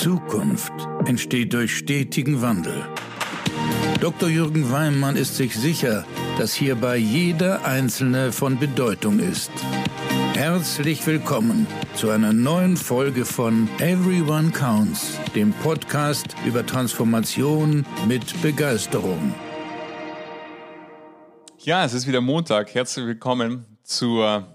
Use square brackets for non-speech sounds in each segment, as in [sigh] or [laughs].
Zukunft entsteht durch stetigen Wandel. Dr. Jürgen Weimann ist sich sicher, dass hierbei jeder Einzelne von Bedeutung ist. Herzlich willkommen zu einer neuen Folge von Everyone Counts, dem Podcast über Transformation mit Begeisterung. Ja, es ist wieder Montag. Herzlich willkommen zur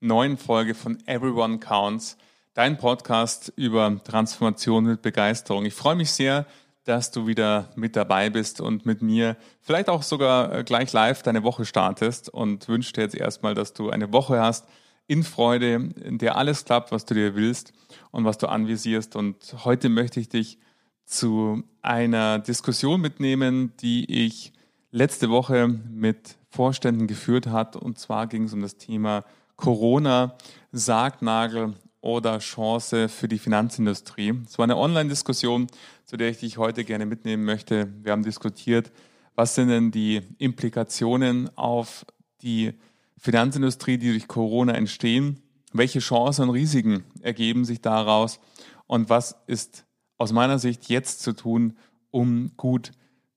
neuen Folge von Everyone Counts, dein Podcast über Transformation mit Begeisterung. Ich freue mich sehr, dass du wieder mit dabei bist und mit mir vielleicht auch sogar äh, gleich live deine Woche startest und wünsche dir jetzt erstmal, dass du eine Woche hast in Freude, in der alles klappt, was du dir willst und was du anvisierst. Und heute möchte ich dich zu einer Diskussion mitnehmen, die ich letzte Woche mit Vorständen geführt hat. Und zwar ging es um das Thema Corona, Sargnagel oder Chance für die Finanzindustrie. Es war eine Online-Diskussion, zu der ich dich heute gerne mitnehmen möchte. Wir haben diskutiert, was sind denn die Implikationen auf die Finanzindustrie, die durch Corona entstehen? Welche Chancen und Risiken ergeben sich daraus? Und was ist aus meiner Sicht jetzt zu tun, um gut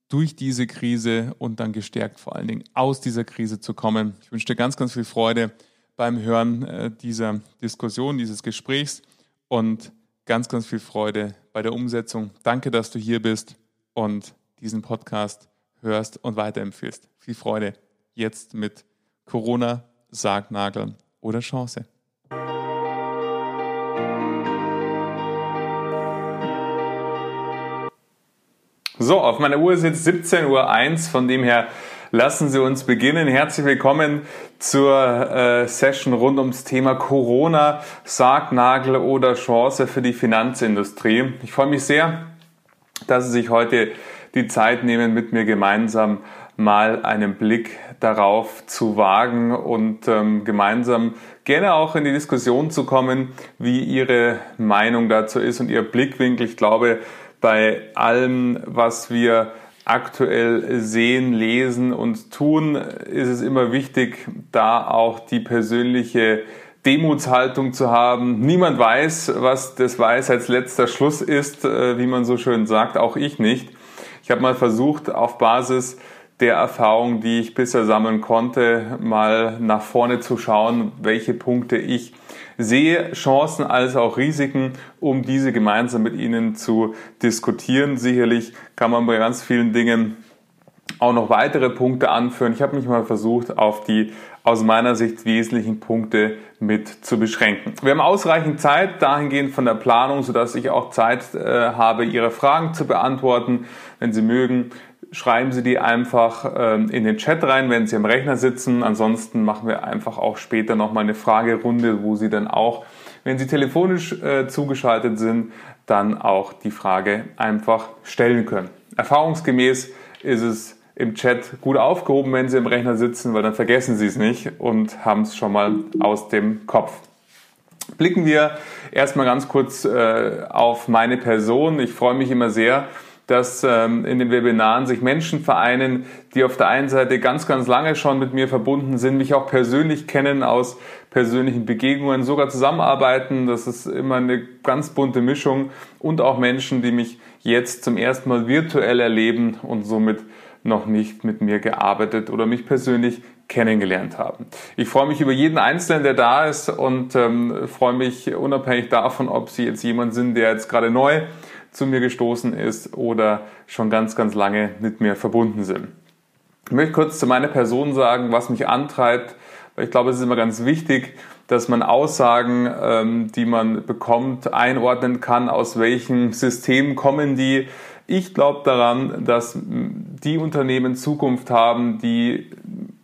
durch diese Krise und dann gestärkt vor allen Dingen aus dieser Krise zu kommen? Ich wünsche dir ganz, ganz viel Freude beim Hören äh, dieser Diskussion, dieses Gesprächs und ganz, ganz viel Freude bei der Umsetzung. Danke, dass du hier bist und diesen Podcast hörst und weiterempfiehlst. Viel Freude jetzt mit Corona, Sargnagel oder Chance. So, auf meiner Uhr ist jetzt 17.01 Uhr, von dem her lassen Sie uns beginnen. Herzlich willkommen zur äh, Session rund ums Thema Corona, Sargnagel oder Chance für die Finanzindustrie. Ich freue mich sehr, dass Sie sich heute die Zeit nehmen, mit mir gemeinsam mal einen Blick darauf zu wagen und ähm, gemeinsam gerne auch in die Diskussion zu kommen, wie Ihre Meinung dazu ist und Ihr Blickwinkel. Ich glaube, bei allem, was wir aktuell sehen, lesen und tun, ist es immer wichtig, da auch die persönliche Demutshaltung zu haben. Niemand weiß, was das Weisheitsletzter Schluss ist, äh, wie man so schön sagt, auch ich nicht. Ich habe mal versucht, auf Basis der Erfahrung, die ich bisher sammeln konnte, mal nach vorne zu schauen, welche Punkte ich sehe Chancen als auch Risiken, um diese gemeinsam mit Ihnen zu diskutieren. Sicherlich kann man bei ganz vielen Dingen auch noch weitere Punkte anführen. Ich habe mich mal versucht, auf die aus meiner Sicht wesentlichen Punkte mit zu beschränken. Wir haben ausreichend Zeit dahingehend von der Planung, sodass ich auch Zeit äh, habe, Ihre Fragen zu beantworten. Wenn Sie mögen, schreiben Sie die einfach ähm, in den Chat rein, wenn Sie am Rechner sitzen. Ansonsten machen wir einfach auch später nochmal eine Fragerunde, wo Sie dann auch, wenn Sie telefonisch äh, zugeschaltet sind, dann auch die Frage einfach stellen können. Erfahrungsgemäß ist es im Chat gut aufgehoben, wenn Sie am Rechner sitzen, weil dann vergessen Sie es nicht und haben es schon mal aus dem Kopf. Blicken wir erstmal ganz kurz äh, auf meine Person. Ich freue mich immer sehr, dass ähm, in den Webinaren sich Menschen vereinen, die auf der einen Seite ganz, ganz lange schon mit mir verbunden sind, mich auch persönlich kennen aus persönlichen Begegnungen, sogar zusammenarbeiten. Das ist immer eine ganz bunte Mischung und auch Menschen, die mich jetzt zum ersten Mal virtuell erleben und somit noch nicht mit mir gearbeitet oder mich persönlich kennengelernt haben. Ich freue mich über jeden Einzelnen, der da ist und ähm, freue mich unabhängig davon, ob Sie jetzt jemand sind, der jetzt gerade neu zu mir gestoßen ist oder schon ganz, ganz lange mit mir verbunden sind. Ich möchte kurz zu meiner Person sagen, was mich antreibt, weil ich glaube, es ist immer ganz wichtig, dass man Aussagen, ähm, die man bekommt, einordnen kann, aus welchem System kommen die. Ich glaube daran, dass die Unternehmen Zukunft haben, die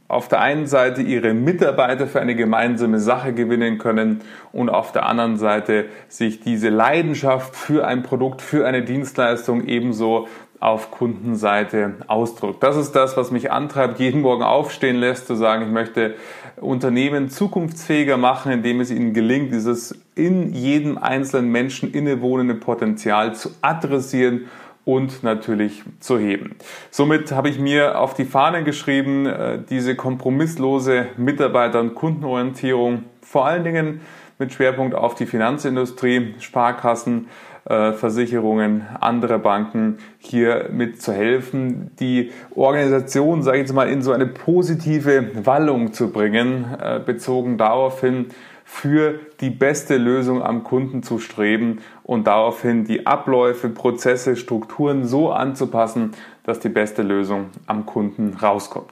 auf der einen Seite ihre Mitarbeiter für eine gemeinsame Sache gewinnen können und auf der anderen Seite sich diese Leidenschaft für ein Produkt, für eine Dienstleistung ebenso auf Kundenseite ausdrückt. Das ist das, was mich antreibt, jeden Morgen aufstehen lässt, zu sagen, ich möchte Unternehmen zukunftsfähiger machen, indem es ihnen gelingt, dieses in jedem einzelnen Menschen innewohnende Potenzial zu adressieren und natürlich zu heben. Somit habe ich mir auf die Fahne geschrieben, äh, diese kompromisslose Mitarbeiter- und Kundenorientierung, vor allen Dingen mit Schwerpunkt auf die Finanzindustrie, Sparkassen, äh, Versicherungen, andere Banken hier mit zu helfen, die Organisation, sage ich jetzt mal, in so eine positive Wallung zu bringen, äh, bezogen darauf hin, für die beste Lösung am Kunden zu streben und daraufhin die Abläufe, Prozesse, Strukturen so anzupassen, dass die beste Lösung am Kunden rauskommt.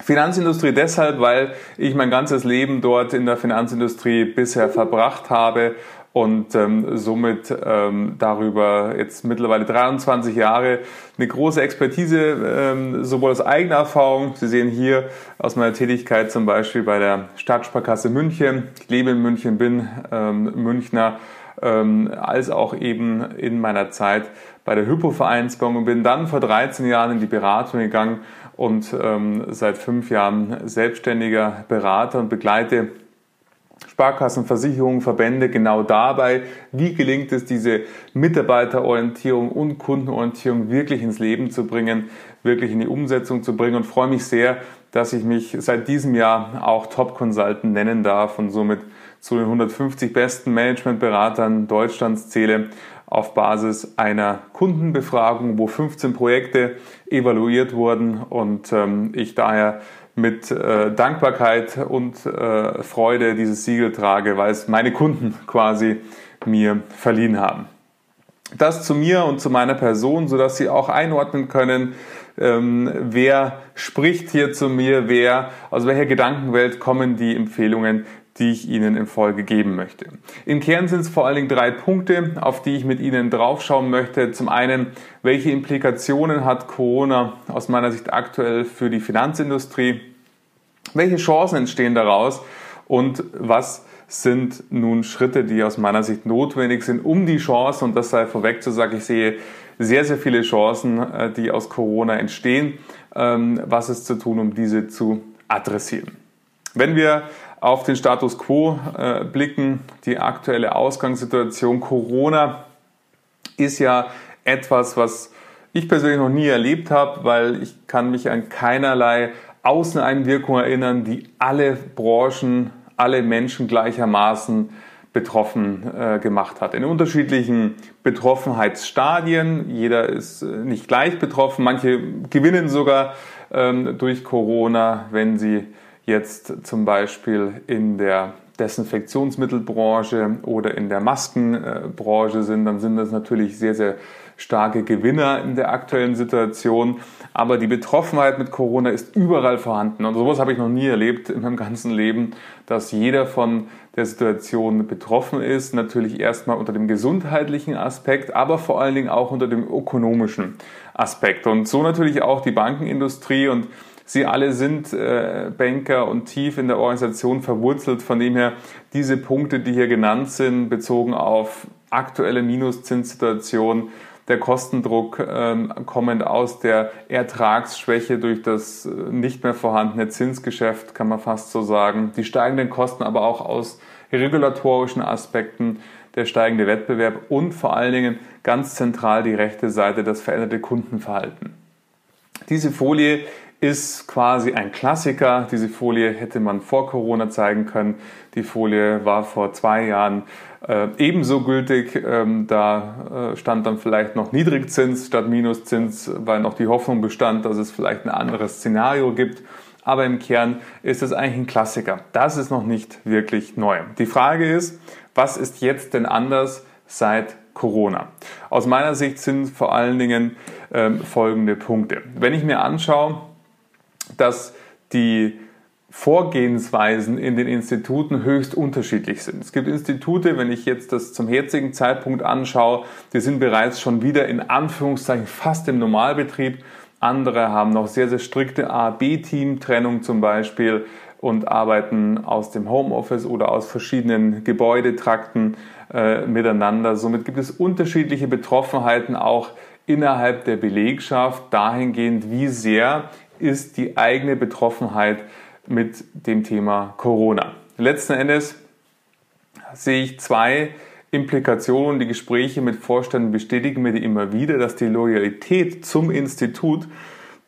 Finanzindustrie deshalb, weil ich mein ganzes Leben dort in der Finanzindustrie bisher verbracht habe und ähm, somit ähm, darüber jetzt mittlerweile 23 Jahre eine große Expertise, ähm, sowohl aus eigener Erfahrung, Sie sehen hier aus meiner Tätigkeit zum Beispiel bei der Stadtsparkasse München, ich lebe in München, bin ähm, Münchner, ähm, als auch eben in meiner Zeit bei der Hypo-Vereinsbank und bin dann vor 13 Jahren in die Beratung gegangen und ähm, seit fünf Jahren selbstständiger Berater und begleite Sparkassen, Versicherungen, Verbände genau dabei, wie gelingt es, diese Mitarbeiterorientierung und Kundenorientierung wirklich ins Leben zu bringen, wirklich in die Umsetzung zu bringen? Und freue mich sehr, dass ich mich seit diesem Jahr auch Top Consultant nennen darf und somit zu den 150 besten Managementberatern Deutschlands zähle auf Basis einer Kundenbefragung, wo 15 Projekte evaluiert wurden. Und ähm, ich daher mit äh, Dankbarkeit und äh, Freude dieses Siegel trage, weil es meine Kunden quasi mir verliehen haben. Das zu mir und zu meiner Person, sodass Sie auch einordnen können, ähm, wer spricht hier zu mir, wer, aus welcher Gedankenwelt kommen die Empfehlungen, die ich Ihnen in Folge geben möchte. Im Kern sind es vor allen Dingen drei Punkte, auf die ich mit Ihnen draufschauen möchte. Zum einen, welche Implikationen hat Corona aus meiner Sicht aktuell für die Finanzindustrie? Welche Chancen entstehen daraus? Und was sind nun Schritte, die aus meiner Sicht notwendig sind, um die Chance, und das sei vorweg zu sagen, ich sehe sehr, sehr viele Chancen, äh, die aus Corona entstehen. Ähm, was ist zu tun, um diese zu adressieren? Wenn wir auf den Status quo äh, blicken, die aktuelle Ausgangssituation Corona ist ja etwas, was ich persönlich noch nie erlebt habe, weil ich kann mich an keinerlei Außeneinwirkung erinnern, die alle Branchen, alle Menschen gleichermaßen betroffen äh, gemacht hat. In unterschiedlichen Betroffenheitsstadien. Jeder ist äh, nicht gleich betroffen. Manche gewinnen sogar ähm, durch Corona, wenn sie jetzt zum Beispiel in der Desinfektionsmittelbranche oder in der Maskenbranche sind, dann sind das natürlich sehr, sehr starke Gewinner in der aktuellen Situation. Aber die Betroffenheit mit Corona ist überall vorhanden. Und sowas habe ich noch nie erlebt in meinem ganzen Leben, dass jeder von der Situation betroffen ist. Natürlich erstmal unter dem gesundheitlichen Aspekt, aber vor allen Dingen auch unter dem ökonomischen Aspekt. Und so natürlich auch die Bankenindustrie und Sie alle sind äh, Banker und tief in der Organisation verwurzelt. Von dem her diese Punkte, die hier genannt sind, bezogen auf aktuelle Minuszinssituation, der Kostendruck ähm, kommend aus der Ertragsschwäche durch das äh, nicht mehr vorhandene Zinsgeschäft, kann man fast so sagen. Die steigenden Kosten aber auch aus regulatorischen Aspekten, der steigende Wettbewerb und vor allen Dingen ganz zentral die rechte Seite, das veränderte Kundenverhalten. Diese Folie ist quasi ein Klassiker. Diese Folie hätte man vor Corona zeigen können. Die Folie war vor zwei Jahren äh, ebenso gültig. Ähm, da äh, stand dann vielleicht noch Niedrigzins statt Minuszins, weil noch die Hoffnung bestand, dass es vielleicht ein anderes Szenario gibt. Aber im Kern ist es eigentlich ein Klassiker. Das ist noch nicht wirklich neu. Die Frage ist, was ist jetzt denn anders seit Corona? Aus meiner Sicht sind vor allen Dingen ähm, folgende Punkte. Wenn ich mir anschaue, dass die Vorgehensweisen in den Instituten höchst unterschiedlich sind. Es gibt Institute, wenn ich jetzt das zum jetzigen Zeitpunkt anschaue, die sind bereits schon wieder in Anführungszeichen fast im Normalbetrieb. Andere haben noch sehr, sehr strikte A-B-Team-Trennung zum Beispiel und arbeiten aus dem Homeoffice oder aus verschiedenen Gebäudetrakten äh, miteinander. Somit gibt es unterschiedliche Betroffenheiten auch innerhalb der Belegschaft dahingehend, wie sehr ist die eigene Betroffenheit mit dem Thema Corona. Letzten Endes sehe ich zwei Implikationen. Die Gespräche mit Vorständen bestätigen mir immer wieder, dass die Loyalität zum Institut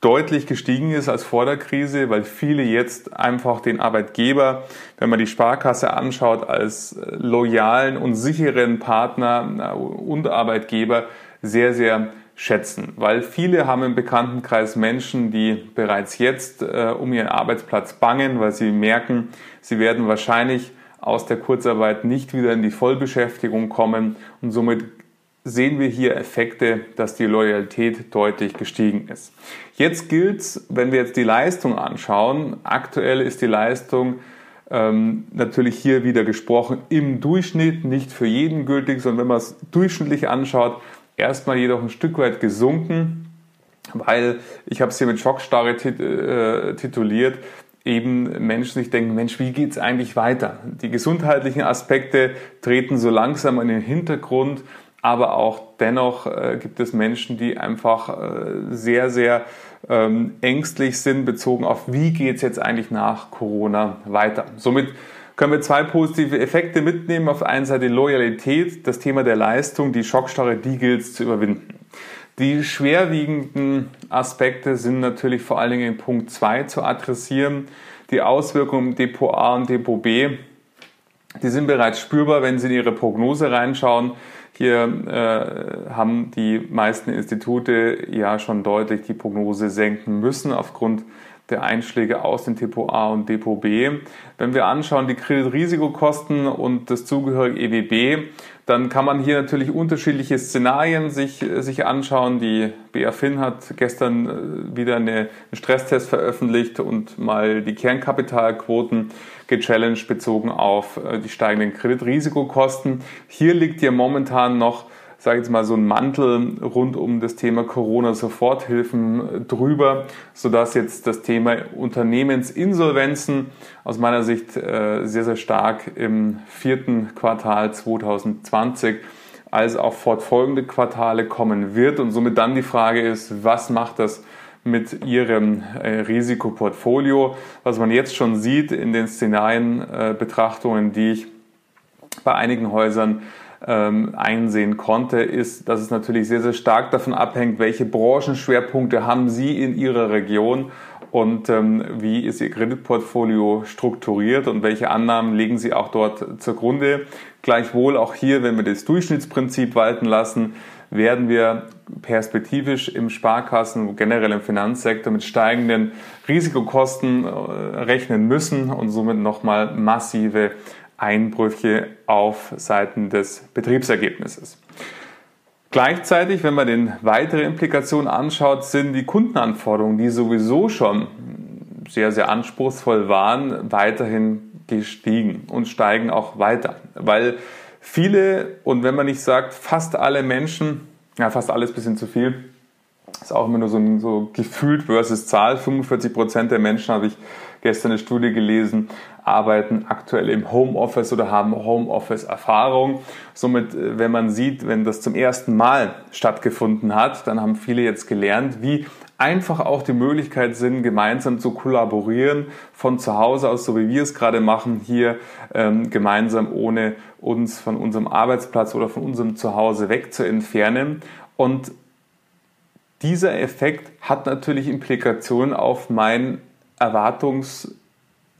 deutlich gestiegen ist als vor der Krise, weil viele jetzt einfach den Arbeitgeber, wenn man die Sparkasse anschaut, als loyalen und sicheren Partner und Arbeitgeber sehr, sehr schätzen, weil viele haben im Bekanntenkreis Menschen, die bereits jetzt äh, um ihren Arbeitsplatz bangen, weil sie merken, sie werden wahrscheinlich aus der Kurzarbeit nicht wieder in die Vollbeschäftigung kommen und somit sehen wir hier Effekte, dass die Loyalität deutlich gestiegen ist. Jetzt gilt es, wenn wir jetzt die Leistung anschauen, aktuell ist die Leistung ähm, natürlich hier wieder gesprochen im Durchschnitt, nicht für jeden gültig, sondern wenn man es durchschnittlich anschaut, erstmal jedoch ein Stück weit gesunken, weil ich habe es hier mit Schockstarre tit äh, tituliert, eben Menschen sich denken, Mensch, wie geht es eigentlich weiter? Die gesundheitlichen Aspekte treten so langsam in den Hintergrund, aber auch dennoch äh, gibt es Menschen, die einfach äh, sehr, sehr ähm, ängstlich sind, bezogen auf, wie geht es jetzt eigentlich nach Corona weiter. Somit können wir zwei positive Effekte mitnehmen. Auf der einen Seite Loyalität, das Thema der Leistung, die Schockstarre, die gilt es zu überwinden. Die schwerwiegenden Aspekte sind natürlich vor allen Dingen in Punkt 2 zu adressieren. Die Auswirkungen Depot A und Depot B, die sind bereits spürbar, wenn Sie in Ihre Prognose reinschauen. Hier äh, haben die meisten Institute ja schon deutlich die Prognose senken müssen aufgrund der Einschläge aus dem Depot A und Depot B. Wenn wir anschauen die Kreditrisikokosten und das zugehörige EWB, dann kann man hier natürlich unterschiedliche Szenarien sich, sich anschauen. Die BaFin hat gestern äh, wieder einen Stresstest veröffentlicht und mal die Kernkapitalquoten gechallenged bezogen auf äh, die steigenden Kreditrisikokosten. Hier liegt ja momentan noch sage jetzt mal, so ein Mantel rund um das Thema Corona-Soforthilfen drüber, sodass jetzt das Thema Unternehmensinsolvenzen aus meiner Sicht äh, sehr, sehr stark im vierten Quartal 2020 als auch fortfolgende Quartale kommen wird und somit dann die Frage ist, was macht das mit ihrem äh, Risikoportfolio? Was man jetzt schon sieht in den Szenarienbetrachtungen, die ich bei einigen Häusern ähm, einsehen konnte, ist, dass es natürlich sehr, sehr stark davon abhängt, welche Branchenschwerpunkte haben Sie in Ihrer Region und ähm, wie ist Ihr Kreditportfolio strukturiert und welche Annahmen legen Sie auch dort zugrunde. Gleichwohl auch hier, wenn wir das Durchschnittsprinzip walten lassen, werden wir perspektivisch im Sparkassen, generell im Finanzsektor mit steigenden Risikokosten äh, rechnen müssen und somit nochmal massive Einbrüche auf Seiten des Betriebsergebnisses. Gleichzeitig, wenn man den weitere Implikationen anschaut, sind die Kundenanforderungen, die sowieso schon sehr, sehr anspruchsvoll waren, weiterhin gestiegen und steigen auch weiter. Weil viele, und wenn man nicht sagt, fast alle Menschen, ja, fast alles ein bisschen zu viel, ist auch immer nur so, so gefühlt versus Zahl. 45 Prozent der Menschen, habe ich gestern eine Studie gelesen, arbeiten aktuell im Homeoffice oder haben Homeoffice-Erfahrung. Somit, äh, wenn man sieht, wenn das zum ersten Mal stattgefunden hat, dann haben viele jetzt gelernt, wie einfach auch die Möglichkeit sind, gemeinsam zu kollaborieren, von zu Hause aus, so wie wir es gerade machen, hier ähm, gemeinsam ohne uns von unserem Arbeitsplatz oder von unserem Zuhause weg zu entfernen. Und dieser Effekt hat natürlich Implikationen auf mein Erwartungs-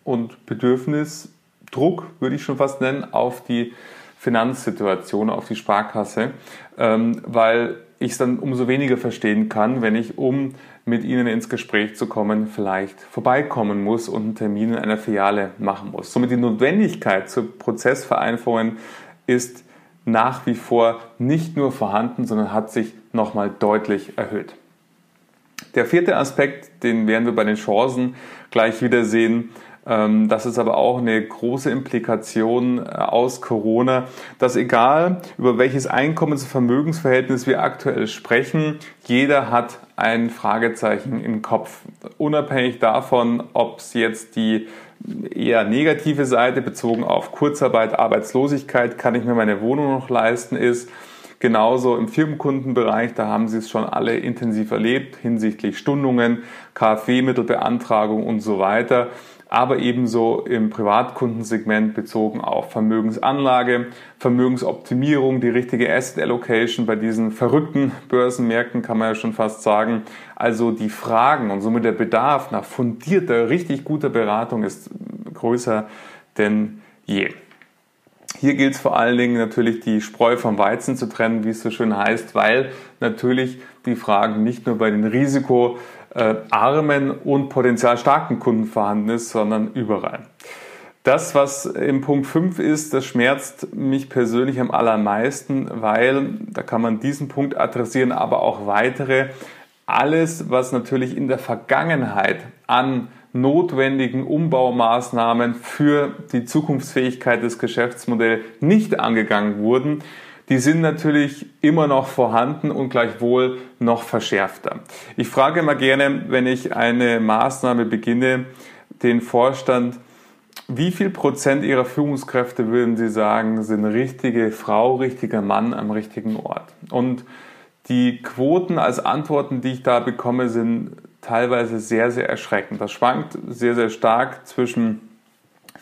und Bedürfnisdruck, würde ich schon fast nennen, auf die Finanzsituation, auf die Sparkasse, ähm, weil ich es dann umso weniger verstehen kann, wenn ich, um mit Ihnen ins Gespräch zu kommen, vielleicht vorbeikommen muss und einen Termin in einer Filiale machen muss. Somit die Notwendigkeit zur Prozessvereinfachung ist nach wie vor nicht nur vorhanden, sondern hat sich nochmal deutlich erhöht. Der vierte Aspekt, den werden wir bei den Chancen gleich wieder sehen, ähm, das ist aber auch eine große Implikation äh, aus Corona, dass egal über welches Einkommens- und Vermögensverhältnis wir aktuell sprechen, jeder hat ein Fragezeichen im Kopf. Unabhängig davon, ob es jetzt die eher negative Seite bezogen auf Kurzarbeit, Arbeitslosigkeit, kann ich mir meine Wohnung noch leisten, ist, Genauso im Firmenkundenbereich, da haben Sie es schon alle intensiv erlebt hinsichtlich Stundungen, KfW-Mittelbeantragung und so weiter. aber ebenso im Privatkundensegment bezogen auf Vermögensanlage, Vermögensoptimierung, die richtige Asset Allocation bei diesen verrückten Börsenmärkten kann man ja schon fast sagen. Also die Fragen und somit der Bedarf nach fundierter, richtig guter Beratung ist größer denn je. Hier gilt es vor allen Dingen natürlich die Spreu vom Weizen zu trennen, wie es so schön heißt, weil natürlich die Fragen nicht nur bei den risikoarmen und potenziell starken Kunden vorhanden ist, sondern überall. Das, was im Punkt 5 ist, das schmerzt mich persönlich am allermeisten, weil da kann man diesen Punkt adressieren, aber auch weitere. Alles, was natürlich in der Vergangenheit an notwendigen Umbaumaßnahmen für die Zukunftsfähigkeit des Geschäftsmodells nicht angegangen wurden, die sind natürlich immer noch vorhanden und gleichwohl noch verschärfter. Ich frage immer gerne, wenn ich eine Maßnahme beginne, den Vorstand, wie viel Prozent Ihrer Führungskräfte würden Sie sagen, sind richtige Frau, richtiger Mann am richtigen Ort? Und die Quoten als Antworten, die ich da bekomme, sind teilweise sehr, sehr erschreckend. Das schwankt sehr, sehr stark zwischen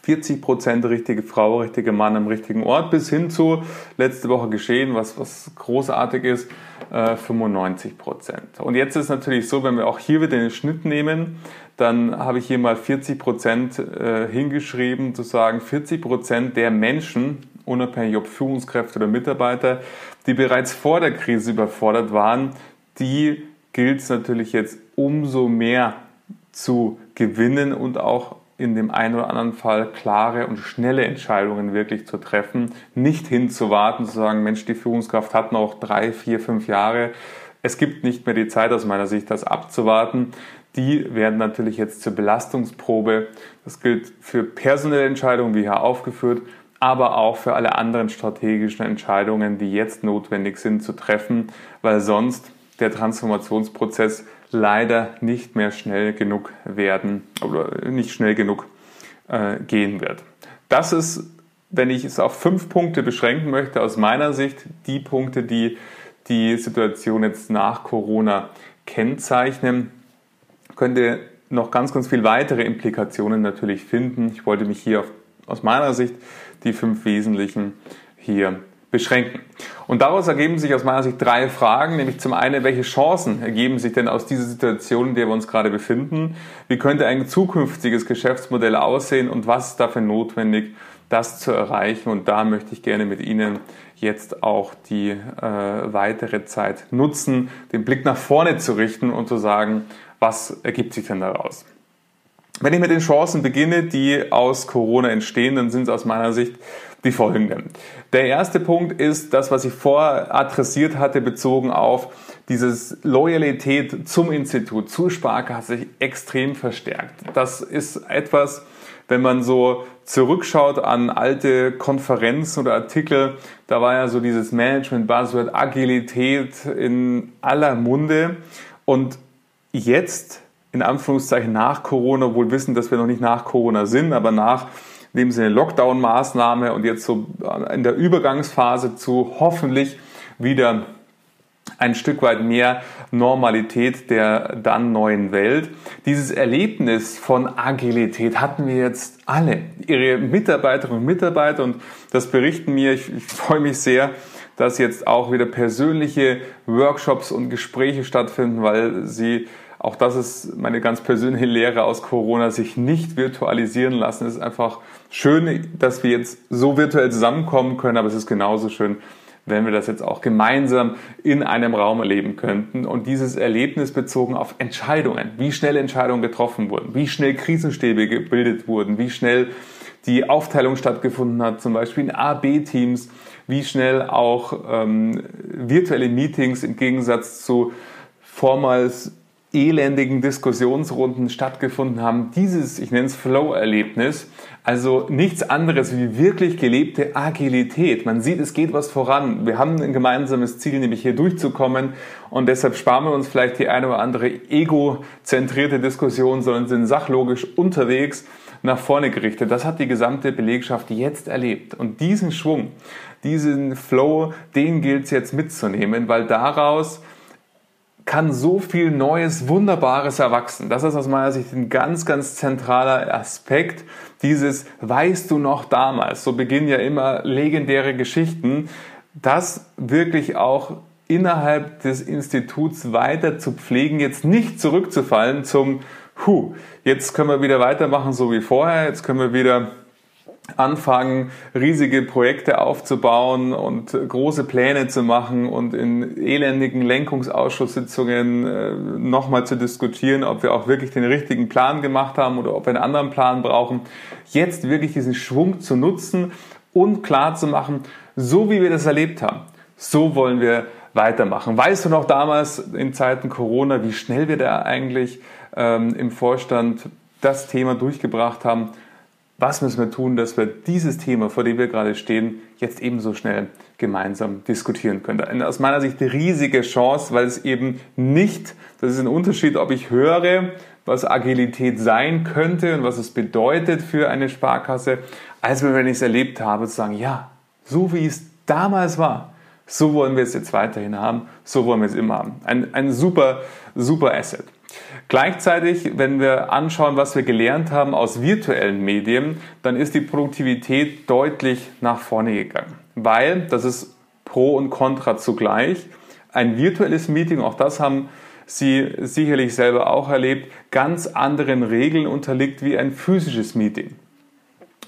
40 Prozent richtige Frau, richtige Mann am richtigen Ort bis hin zu letzte Woche geschehen, was, was großartig ist, äh, 95 Prozent. Und jetzt ist natürlich so, wenn wir auch hier wieder den Schnitt nehmen, dann habe ich hier mal 40 Prozent äh, hingeschrieben, zu sagen, 40 Prozent der Menschen, unabhängig ob Führungskräfte oder Mitarbeiter, die bereits vor der Krise überfordert waren, die gilt es natürlich jetzt umso mehr zu gewinnen und auch in dem einen oder anderen Fall klare und schnelle Entscheidungen wirklich zu treffen, nicht hinzuwarten, zu sagen, Mensch, die Führungskraft hat noch drei, vier, fünf Jahre. Es gibt nicht mehr die Zeit aus meiner Sicht, das abzuwarten. Die werden natürlich jetzt zur Belastungsprobe. Das gilt für personelle Entscheidungen, wie hier aufgeführt, aber auch für alle anderen strategischen Entscheidungen, die jetzt notwendig sind zu treffen, weil sonst der Transformationsprozess leider nicht mehr schnell genug werden oder nicht schnell genug äh, gehen wird. Das ist, wenn ich es auf fünf Punkte beschränken möchte, aus meiner Sicht die Punkte, die die Situation jetzt nach Corona kennzeichnen. Könnte noch ganz, ganz viel weitere Implikationen natürlich finden. Ich wollte mich hier auf, aus meiner Sicht die fünf wesentlichen hier beschränken. Und daraus ergeben sich aus meiner Sicht drei Fragen, nämlich zum einen, welche Chancen ergeben sich denn aus dieser Situation, in der wir uns gerade befinden? Wie könnte ein zukünftiges Geschäftsmodell aussehen und was ist dafür notwendig, das zu erreichen? Und da möchte ich gerne mit Ihnen jetzt auch die äh, weitere Zeit nutzen, den Blick nach vorne zu richten und zu sagen, was ergibt sich denn daraus? Wenn ich mit den Chancen beginne, die aus Corona entstehen, dann sind es aus meiner Sicht die folgenden. Der erste Punkt ist das, was ich vorher adressiert hatte, bezogen auf dieses Loyalität zum Institut, zur Sparkasse sich extrem verstärkt. Das ist etwas, wenn man so zurückschaut an alte Konferenzen oder Artikel, da war ja so dieses Management-Buzzword Agilität in aller Munde. Und jetzt, in Anführungszeichen nach Corona, obwohl wissen, dass wir noch nicht nach Corona sind, aber nach in dem Sinne Lockdown-Maßnahme und jetzt so in der Übergangsphase zu hoffentlich wieder ein Stück weit mehr Normalität der dann neuen Welt. Dieses Erlebnis von Agilität hatten wir jetzt alle. Ihre Mitarbeiterinnen und Mitarbeiter und das berichten mir, ich, ich freue mich sehr, dass jetzt auch wieder persönliche Workshops und Gespräche stattfinden, weil sie auch das ist meine ganz persönliche Lehre aus Corona, sich nicht virtualisieren lassen. Es ist einfach schön, dass wir jetzt so virtuell zusammenkommen können, aber es ist genauso schön, wenn wir das jetzt auch gemeinsam in einem Raum erleben könnten und dieses Erlebnis bezogen auf Entscheidungen, wie schnell Entscheidungen getroffen wurden, wie schnell Krisenstäbe gebildet wurden, wie schnell die Aufteilung stattgefunden hat, zum Beispiel in A-B-Teams, wie schnell auch ähm, virtuelle Meetings im Gegensatz zu vormals elendigen Diskussionsrunden stattgefunden haben, dieses, ich nenne es Flow-Erlebnis, also nichts anderes wie wirklich gelebte Agilität. Man sieht, es geht was voran. Wir haben ein gemeinsames Ziel, nämlich hier durchzukommen und deshalb sparen wir uns vielleicht die eine oder andere egozentrierte Diskussion, sondern sind sachlogisch unterwegs nach vorne gerichtet. Das hat die gesamte Belegschaft jetzt erlebt. Und diesen Schwung, diesen Flow, den gilt es jetzt mitzunehmen, weil daraus kann so viel Neues, Wunderbares erwachsen. Das ist aus meiner Sicht ein ganz, ganz zentraler Aspekt. Dieses, weißt du noch damals, so beginnen ja immer legendäre Geschichten, das wirklich auch innerhalb des Instituts weiter zu pflegen, jetzt nicht zurückzufallen zum, hu, jetzt können wir wieder weitermachen so wie vorher, jetzt können wir wieder anfangen, riesige Projekte aufzubauen und große Pläne zu machen und in elendigen Lenkungsausschusssitzungen äh, nochmal zu diskutieren, ob wir auch wirklich den richtigen Plan gemacht haben oder ob wir einen anderen Plan brauchen. Jetzt wirklich diesen Schwung zu nutzen und klar zu machen, so wie wir das erlebt haben, so wollen wir weitermachen. Weißt du noch damals in Zeiten Corona, wie schnell wir da eigentlich ähm, im Vorstand das Thema durchgebracht haben? Was müssen wir tun, dass wir dieses Thema, vor dem wir gerade stehen, jetzt ebenso schnell gemeinsam diskutieren können. Eine aus meiner Sicht eine riesige Chance, weil es eben nicht, das ist ein Unterschied, ob ich höre, was Agilität sein könnte und was es bedeutet für eine Sparkasse, als wenn ich es erlebt habe, zu sagen, ja, so wie es damals war, so wollen wir es jetzt weiterhin haben, so wollen wir es immer haben. Ein, ein super, super Asset. Gleichzeitig, wenn wir anschauen, was wir gelernt haben aus virtuellen Medien, dann ist die Produktivität deutlich nach vorne gegangen. Weil, das ist Pro und Contra zugleich, ein virtuelles Meeting, auch das haben Sie sicherlich selber auch erlebt, ganz anderen Regeln unterliegt wie ein physisches Meeting.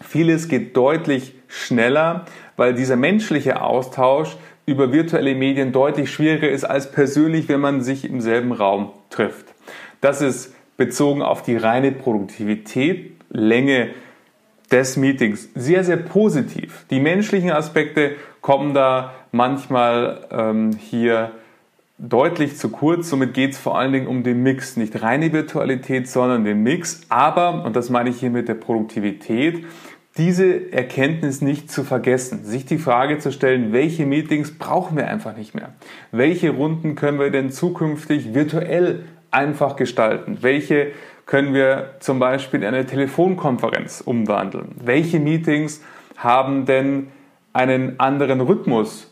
Vieles geht deutlich schneller, weil dieser menschliche Austausch über virtuelle Medien deutlich schwieriger ist als persönlich, wenn man sich im selben Raum trifft. Das ist bezogen auf die reine Produktivität, Länge des Meetings sehr, sehr positiv. Die menschlichen Aspekte kommen da manchmal ähm, hier deutlich zu kurz. Somit geht es vor allen Dingen um den Mix. Nicht reine Virtualität, sondern den Mix. Aber, und das meine ich hier mit der Produktivität, diese Erkenntnis nicht zu vergessen, sich die Frage zu stellen, welche Meetings brauchen wir einfach nicht mehr? Welche Runden können wir denn zukünftig virtuell einfach gestalten? Welche können wir zum Beispiel in eine Telefonkonferenz umwandeln? Welche Meetings haben denn einen anderen Rhythmus,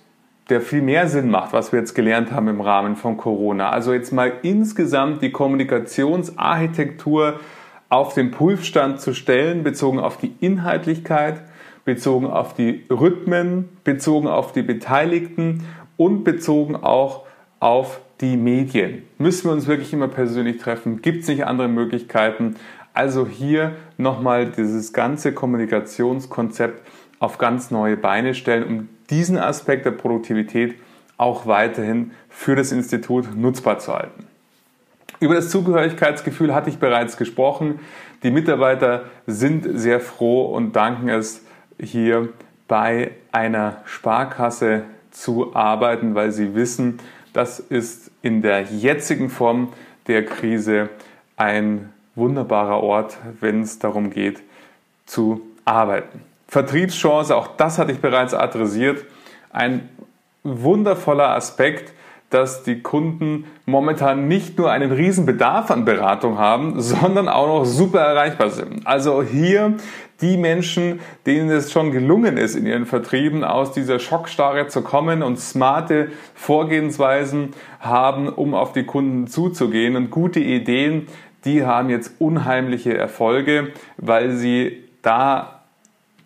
der viel mehr Sinn macht, was wir jetzt gelernt haben im Rahmen von Corona? Also jetzt mal insgesamt die Kommunikationsarchitektur auf den Prüfstand zu stellen, bezogen auf die Inhaltlichkeit, bezogen auf die Rhythmen, bezogen auf die Beteiligten und bezogen auch auf die Medien. Müssen wir uns wirklich immer persönlich treffen? Gibt es nicht andere Möglichkeiten? Also hier nochmal dieses ganze Kommunikationskonzept auf ganz neue Beine stellen, um diesen Aspekt der Produktivität auch weiterhin für das Institut nutzbar zu halten. Über das Zugehörigkeitsgefühl hatte ich bereits gesprochen. Die Mitarbeiter sind sehr froh und danken es, hier bei einer Sparkasse zu arbeiten, weil sie wissen, das ist in der jetzigen Form der Krise ein wunderbarer Ort, wenn es darum geht, zu arbeiten. Vertriebschance, auch das hatte ich bereits adressiert, ein wundervoller Aspekt, dass die Kunden momentan nicht nur einen riesen Bedarf an Beratung haben, sondern auch noch super erreichbar sind. Also hier die Menschen, denen es schon gelungen ist, in ihren Vertrieben aus dieser Schockstarre zu kommen und smarte Vorgehensweisen haben, um auf die Kunden zuzugehen und gute Ideen, die haben jetzt unheimliche Erfolge, weil sie da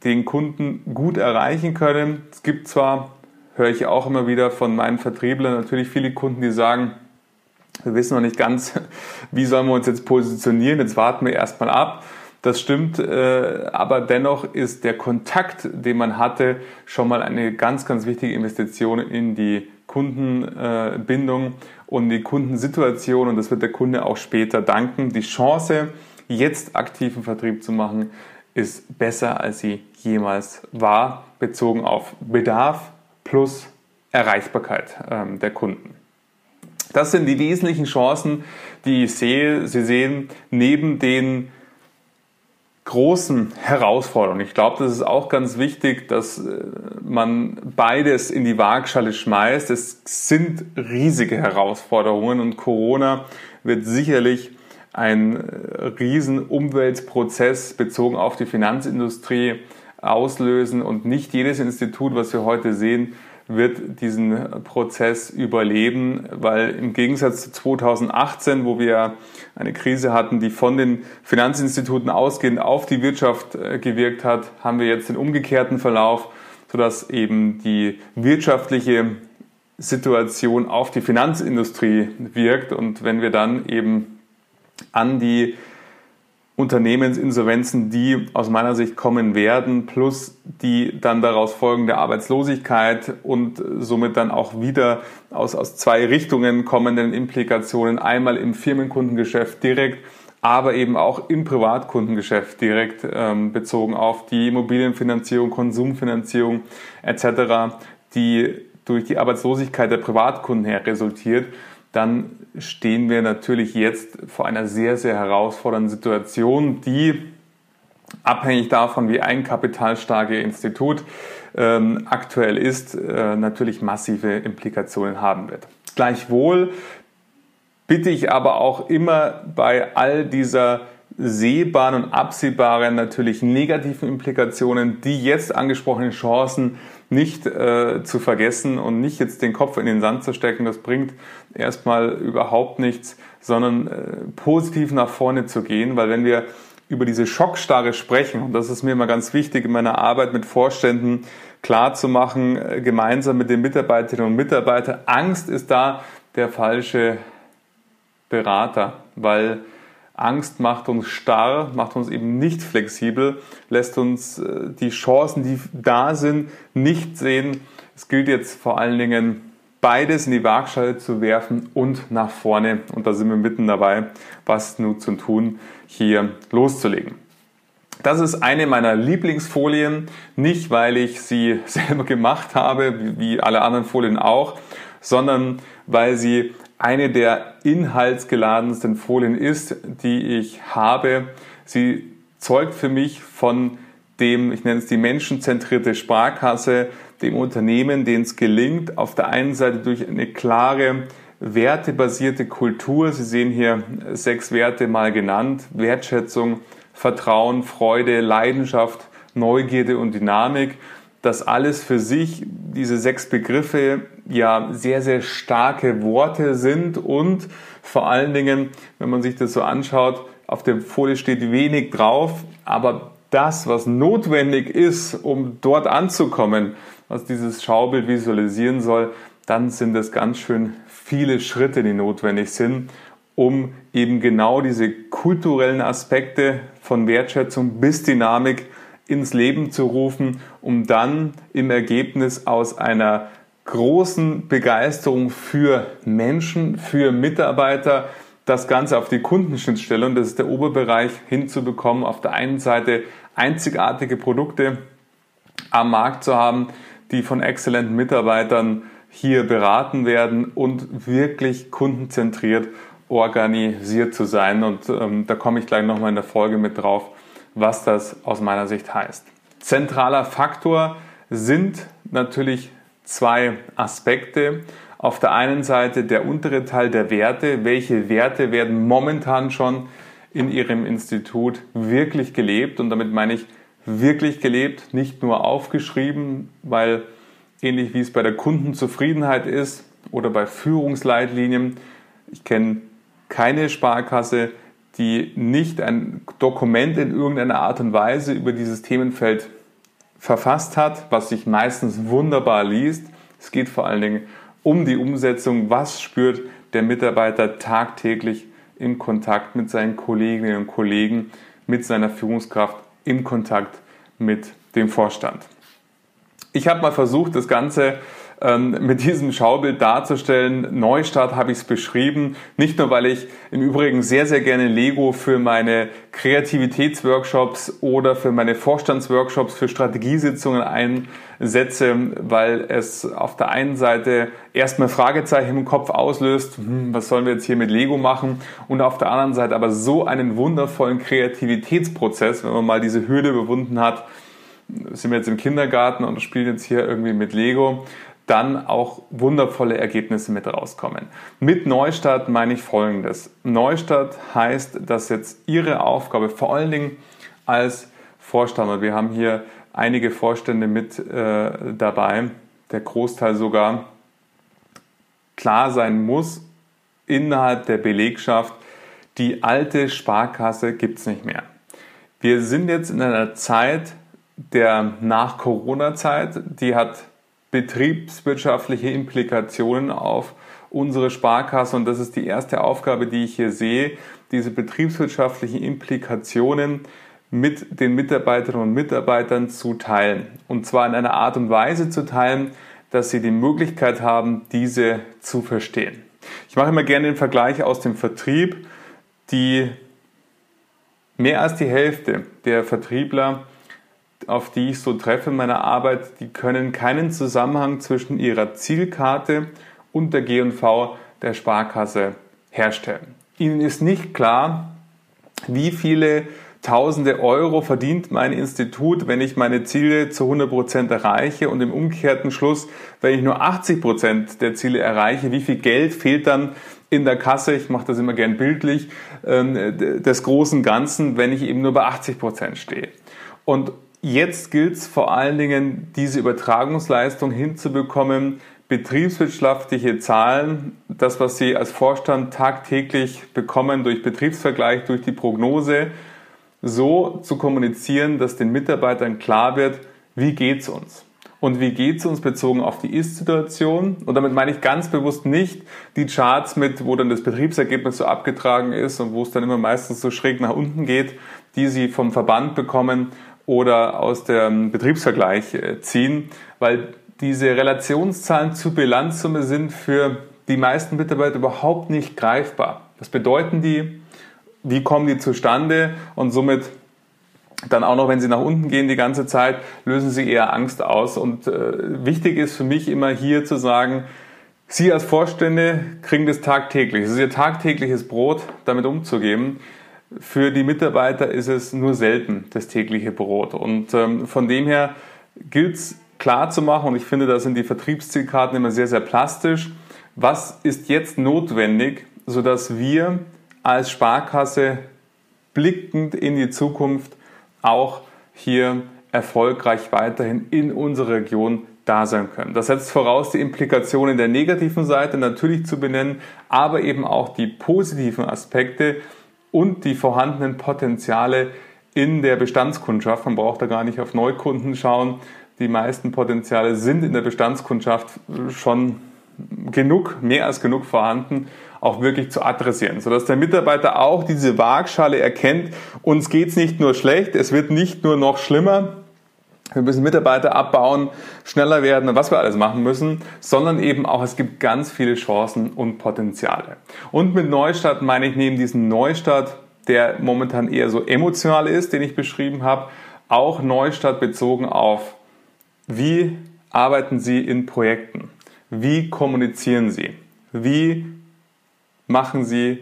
den Kunden gut erreichen können. Es gibt zwar höre ich auch immer wieder von meinen Vertrieblern natürlich viele Kunden, die sagen, wir wissen noch nicht ganz, [laughs] wie sollen wir uns jetzt positionieren, jetzt warten wir erstmal ab. Das stimmt, äh, aber dennoch ist der Kontakt, den man hatte, schon mal eine ganz, ganz wichtige Investition in die Kundenbindung und die Kundensituation und das wird der Kunde auch später danken. Die Chance, jetzt aktiven Vertrieb zu machen, ist besser, als sie jemals war, bezogen auf Bedarf, plus Erreichbarkeit ähm, der Kunden. Das sind die wesentlichen Chancen, die ich sehe. Sie sehen neben den großen Herausforderungen. Ich glaube, das ist auch ganz wichtig, dass äh, man beides in die Waagschale schmeißt. Es sind riesige Herausforderungen und Corona wird sicherlich ein äh, riesen Umweltprozess bezogen auf die Finanzindustrie auslösen und nicht jedes Institut, was wir heute sehen, wird diesen Prozess überleben, weil im Gegensatz zu 2018, wo wir eine Krise hatten, die von den Finanzinstituten ausgehend auf die Wirtschaft äh, gewirkt hat, haben wir jetzt den umgekehrten Verlauf, sodass eben die wirtschaftliche Situation auf die Finanzindustrie wirkt. Und wenn wir dann eben an die Unternehmensinsolvenzen, die aus meiner Sicht kommen werden, plus die dann daraus folgende Arbeitslosigkeit und somit dann auch wieder aus, aus zwei Richtungen kommenden Implikationen, einmal im Firmenkundengeschäft direkt, aber eben auch im Privatkundengeschäft direkt ähm, bezogen auf die Immobilienfinanzierung, Konsumfinanzierung etc., die durch die Arbeitslosigkeit der Privatkunden her resultiert, dann stehen wir natürlich jetzt vor einer sehr, sehr herausfordernden Situation, die abhängig davon, wie ein kapitalstarke Institut ähm, aktuell ist, äh, natürlich massive Implikationen haben wird. Gleichwohl bitte ich aber auch immer bei all dieser sehbaren und absehbaren natürlich negativen Implikationen, die jetzt angesprochenen Chancen nicht äh, zu vergessen und nicht jetzt den Kopf in den Sand zu stecken. Das bringt erstmal überhaupt nichts, sondern äh, positiv nach vorne zu gehen, weil wenn wir über diese Schockstarre sprechen, und das ist mir immer ganz wichtig in meiner Arbeit mit Vorständen klar zu machen, äh, gemeinsam mit den Mitarbeiterinnen und Mitarbeitern, Angst ist da der falsche Berater, weil Angst macht uns starr, macht uns eben nicht flexibel, lässt uns äh, die Chancen, die da sind, nicht sehen. Es gilt jetzt vor allen Dingen beides in die Waagschale zu werfen und nach vorne. Und da sind wir mitten dabei, was nun zu tun, hier loszulegen. Das ist eine meiner Lieblingsfolien, nicht weil ich sie [laughs] selber gemacht habe, wie alle anderen Folien auch, sondern weil sie eine der inhaltsgeladensten Folien ist, die ich habe. Sie zeugt für mich von dem, ich nenne es die menschenzentrierte Sparkasse, dem Unternehmen, denen es gelingt, auf der einen Seite durch eine klare wertebasierte Kultur, Sie sehen hier sechs Werte mal genannt, Wertschätzung, Vertrauen, Freude, Leidenschaft, Neugierde und Dynamik, dass alles für sich, diese sechs Begriffe, ja sehr, sehr starke Worte sind und vor allen Dingen, wenn man sich das so anschaut, auf der Folie steht wenig drauf, aber das, was notwendig ist, um dort anzukommen, was dieses Schaubild visualisieren soll, dann sind es ganz schön viele Schritte, die notwendig sind, um eben genau diese kulturellen Aspekte von Wertschätzung bis Dynamik ins Leben zu rufen, um dann im Ergebnis aus einer großen Begeisterung für Menschen, für Mitarbeiter, das Ganze auf die Kundenschnittstelle, und das ist der Oberbereich, hinzubekommen, auf der einen Seite einzigartige Produkte am Markt zu haben, die von exzellenten Mitarbeitern hier beraten werden und wirklich kundenzentriert organisiert zu sein. Und ähm, da komme ich gleich nochmal in der Folge mit drauf, was das aus meiner Sicht heißt. Zentraler Faktor sind natürlich zwei Aspekte. Auf der einen Seite der untere Teil der Werte. Welche Werte werden momentan schon in Ihrem Institut wirklich gelebt? Und damit meine ich wirklich gelebt, nicht nur aufgeschrieben, weil ähnlich wie es bei der Kundenzufriedenheit ist oder bei Führungsleitlinien, ich kenne keine Sparkasse, die nicht ein Dokument in irgendeiner Art und Weise über dieses Themenfeld verfasst hat, was sich meistens wunderbar liest. Es geht vor allen Dingen um die Umsetzung. Was spürt der Mitarbeiter tagtäglich im Kontakt mit seinen Kolleginnen und Kollegen, mit seiner Führungskraft, im Kontakt mit dem Vorstand? Ich habe mal versucht, das Ganze mit diesem Schaubild darzustellen. Neustart habe ich es beschrieben, nicht nur weil ich im Übrigen sehr, sehr gerne Lego für meine Kreativitätsworkshops oder für meine Vorstandsworkshops, für Strategiesitzungen einsetze, weil es auf der einen Seite erstmal Fragezeichen im Kopf auslöst, hm, was sollen wir jetzt hier mit Lego machen? Und auf der anderen Seite aber so einen wundervollen Kreativitätsprozess, wenn man mal diese Hürde überwunden hat, sind wir jetzt im Kindergarten und spielen jetzt hier irgendwie mit Lego, dann auch wundervolle Ergebnisse mit rauskommen. Mit Neustart meine ich Folgendes. Neustart heißt, dass jetzt Ihre Aufgabe vor allen Dingen als Vorstand, und wir haben hier einige Vorstände mit äh, dabei, der Großteil sogar, klar sein muss innerhalb der Belegschaft, die alte Sparkasse gibt es nicht mehr. Wir sind jetzt in einer Zeit der Nach-Corona-Zeit, die hat betriebswirtschaftliche Implikationen auf unsere Sparkasse und das ist die erste Aufgabe, die ich hier sehe, diese betriebswirtschaftlichen Implikationen mit den Mitarbeiterinnen und Mitarbeitern zu teilen. Und zwar in einer Art und Weise zu teilen, dass sie die Möglichkeit haben, diese zu verstehen. Ich mache immer gerne den Vergleich aus dem Vertrieb. Die mehr als die Hälfte der Vertriebler, auf die ich so treffe in meiner Arbeit, die können keinen Zusammenhang zwischen ihrer Zielkarte und der G&V der Sparkasse herstellen. Ihnen ist nicht klar, wie viele tausende Euro verdient mein Institut, wenn ich meine Ziele zu 100 Prozent erreiche und im umgekehrten Schluss, wenn ich nur 80 Prozent der Ziele erreiche, wie viel Geld fehlt dann in der Kasse, ich mache das immer gern bildlich, ähm, des großen Ganzen, wenn ich eben nur bei 80 Prozent stehe. Und jetzt gilt es vor allen Dingen, diese Übertragungsleistung hinzubekommen, betriebswirtschaftliche Zahlen, das, was Sie als Vorstand tagtäglich bekommen durch Betriebsvergleich, durch die Prognose, so zu kommunizieren, dass den Mitarbeitern klar wird, wie geht es uns. Und wie geht es uns bezogen auf die Ist-Situation? Und damit meine ich ganz bewusst nicht die Charts mit, wo dann das Betriebsergebnis so abgetragen ist und wo es dann immer meistens so schräg nach unten geht, die Sie vom Verband bekommen oder aus dem Betriebsvergleich äh, ziehen, weil diese Relationszahlen zur Bilanzsumme sind für die meisten Mitarbeiter überhaupt nicht greifbar. Was bedeuten die? wie kommen die zustande und somit dann auch noch, wenn sie nach unten gehen die ganze Zeit, lösen sie eher Angst aus. Und äh, wichtig ist für mich immer hier zu sagen, Sie als Vorstände kriegen das tagtäglich. Es ist Ihr tagtägliches Brot, damit umzugehen. Für die Mitarbeiter ist es nur selten das tägliche Brot. Und ähm, von dem her gilt es klar zu machen, und ich finde, da sind die Vertriebszielkarten immer sehr, sehr plastisch. Was ist jetzt notwendig, sodass wir als Sparkasse blickend in die Zukunft auch hier erfolgreich weiterhin in unserer Region da sein können. Das setzt voraus, die Implikationen der negativen Seite natürlich zu benennen, aber eben auch die positiven Aspekte und die vorhandenen Potenziale in der Bestandskundschaft. Man braucht da gar nicht auf Neukunden schauen. Die meisten Potenziale sind in der Bestandskundschaft schon genug, mehr als genug vorhanden, auch wirklich zu adressieren, sodass der Mitarbeiter auch diese Waagschale erkennt, uns geht's nicht nur schlecht, es wird nicht nur noch schlimmer, wir müssen Mitarbeiter abbauen, schneller werden und was wir alles machen müssen, sondern eben auch, es gibt ganz viele Chancen und Potenziale. Und mit Neustart meine ich neben diesem Neustart, der momentan eher so emotional ist, den ich beschrieben habe, auch Neustart bezogen auf, wie arbeiten Sie in Projekten? Wie kommunizieren Sie? Wie machen Sie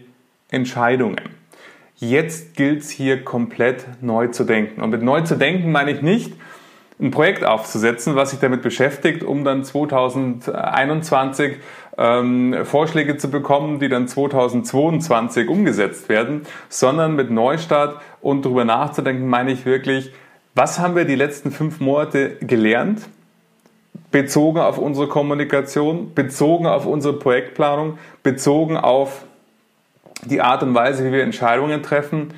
Entscheidungen? Jetzt gilt es hier komplett neu zu denken. Und mit neu zu denken meine ich nicht, ein Projekt aufzusetzen, was sich damit beschäftigt, um dann 2021 ähm, Vorschläge zu bekommen, die dann 2022 umgesetzt werden, sondern mit Neustart und darüber nachzudenken, meine ich wirklich, was haben wir die letzten fünf Monate gelernt? bezogen auf unsere Kommunikation, bezogen auf unsere Projektplanung, bezogen auf die Art und Weise, wie wir Entscheidungen treffen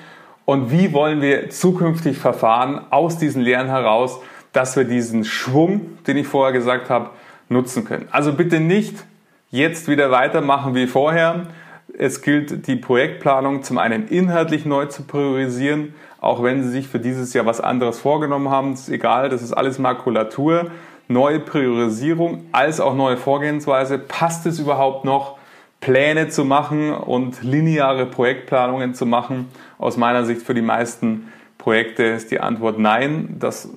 und wie wollen wir zukünftig verfahren aus diesen Lehren heraus, dass wir diesen Schwung, den ich vorher gesagt habe, nutzen können. Also bitte nicht jetzt wieder weitermachen wie vorher. Es gilt, die Projektplanung zum einen inhaltlich neu zu priorisieren, auch wenn Sie sich für dieses Jahr was anderes vorgenommen haben. ist egal, das ist alles Makulatur neue Priorisierung als auch neue Vorgehensweise. Passt es überhaupt noch, Pläne zu machen und lineare Projektplanungen zu machen? Aus meiner Sicht für die meisten Projekte ist die Antwort nein. Das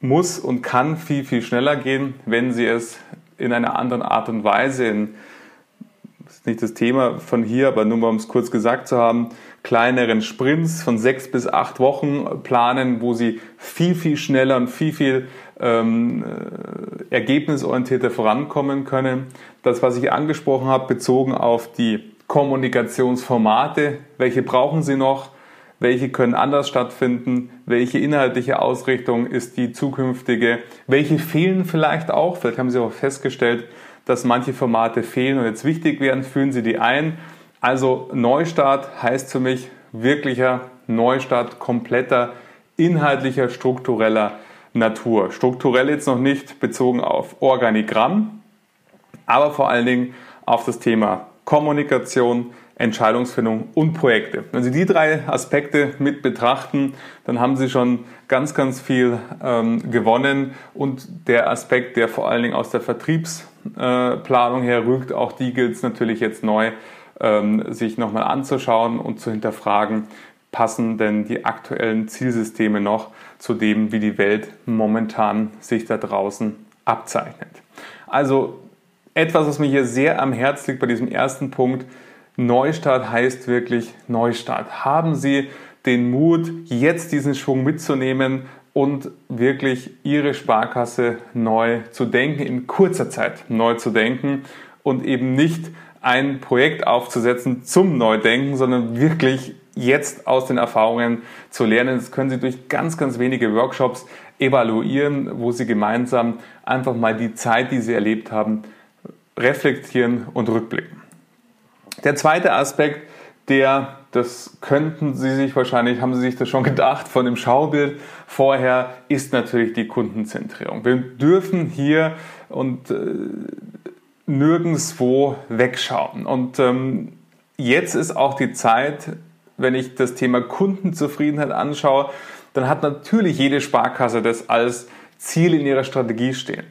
muss und kann viel, viel schneller gehen, wenn Sie es in einer anderen Art und Weise, in, das ist nicht das Thema von hier, aber nur mal um es kurz gesagt zu haben, kleineren Sprints von sechs bis acht Wochen planen, wo Sie viel, viel schneller und viel, viel ähm, äh, ergebnisorientierter vorankommen können. Das, was ich angesprochen habe, bezogen auf die Kommunikationsformate, welche brauchen Sie noch? Welche können anders stattfinden, welche inhaltliche Ausrichtung ist die zukünftige, welche fehlen vielleicht auch, vielleicht haben Sie auch festgestellt, dass manche Formate fehlen und jetzt wichtig werden, führen Sie die ein. Also Neustart heißt für mich wirklicher Neustart, kompletter, inhaltlicher, struktureller Natur. Strukturell jetzt noch nicht bezogen auf Organigramm, aber vor allen Dingen auf das Thema Kommunikation, Entscheidungsfindung und Projekte. Wenn Sie die drei Aspekte mit betrachten, dann haben Sie schon ganz, ganz viel ähm, gewonnen. Und der Aspekt, der vor allen Dingen aus der Vertriebsplanung äh, her rückt, auch die gilt es natürlich jetzt neu, ähm, sich nochmal anzuschauen und zu hinterfragen, passen denn die aktuellen Zielsysteme noch zu dem, wie die Welt momentan sich da draußen abzeichnet. Also etwas, was mir hier sehr am Herz liegt bei diesem ersten Punkt, Neustart heißt wirklich Neustart. Haben Sie den Mut, jetzt diesen Schwung mitzunehmen und wirklich Ihre Sparkasse neu zu denken, in kurzer Zeit neu zu denken und eben nicht ein Projekt aufzusetzen zum Neudenken, sondern wirklich jetzt aus den Erfahrungen zu lernen. Das können Sie durch ganz, ganz wenige Workshops evaluieren, wo Sie gemeinsam einfach mal die Zeit, die Sie erlebt haben, reflektieren und rückblicken. Der zweite Aspekt, der, das könnten Sie sich wahrscheinlich, haben Sie sich das schon gedacht, von dem Schaubild vorher, ist natürlich die Kundenzentrierung. Wir dürfen hier und äh, nirgendwo wegschauen. Und ähm, jetzt ist auch die Zeit, wenn ich das Thema Kundenzufriedenheit anschaue, dann hat natürlich jede Sparkasse das als Ziel in ihrer Strategie stehen.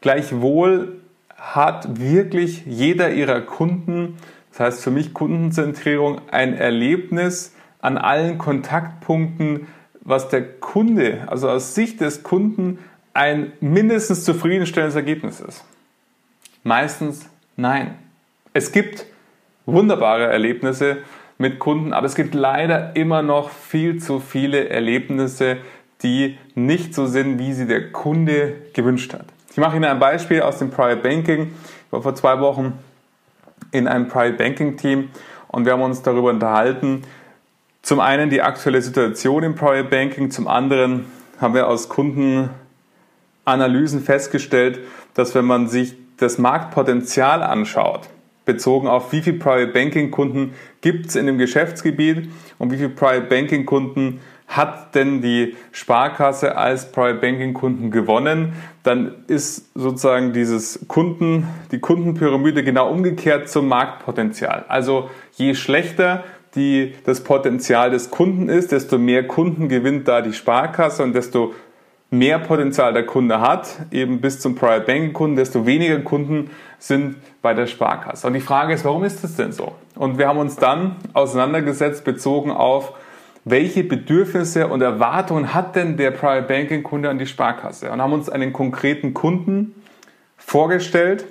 Gleichwohl hat wirklich jeder ihrer Kunden das heißt für mich Kundenzentrierung ein Erlebnis an allen Kontaktpunkten, was der Kunde, also aus Sicht des Kunden, ein mindestens zufriedenstellendes Ergebnis ist. Meistens nein. Es gibt wunderbare Erlebnisse mit Kunden, aber es gibt leider immer noch viel zu viele Erlebnisse, die nicht so sind, wie sie der Kunde gewünscht hat. Ich mache Ihnen ein Beispiel aus dem Private Banking. Ich war vor zwei Wochen in einem Private Banking Team und wir haben uns darüber unterhalten, zum einen die aktuelle Situation im Private Banking, zum anderen haben wir aus Kundenanalysen festgestellt, dass wenn man sich das Marktpotenzial anschaut, bezogen auf wie viele Private Banking Kunden gibt es in dem Geschäftsgebiet und wie viele Private Banking Kunden hat denn die Sparkasse als Private Banking Kunden gewonnen, dann ist sozusagen dieses Kunden, die Kundenpyramide genau umgekehrt zum Marktpotenzial. Also je schlechter die, das Potenzial des Kunden ist, desto mehr Kunden gewinnt da die Sparkasse und desto mehr Potenzial der Kunde hat, eben bis zum Private Banking Kunden, desto weniger Kunden sind bei der Sparkasse. Und die Frage ist, warum ist das denn so? Und wir haben uns dann auseinandergesetzt bezogen auf welche Bedürfnisse und Erwartungen hat denn der Private Banking Kunde an die Sparkasse? Und haben uns einen konkreten Kunden vorgestellt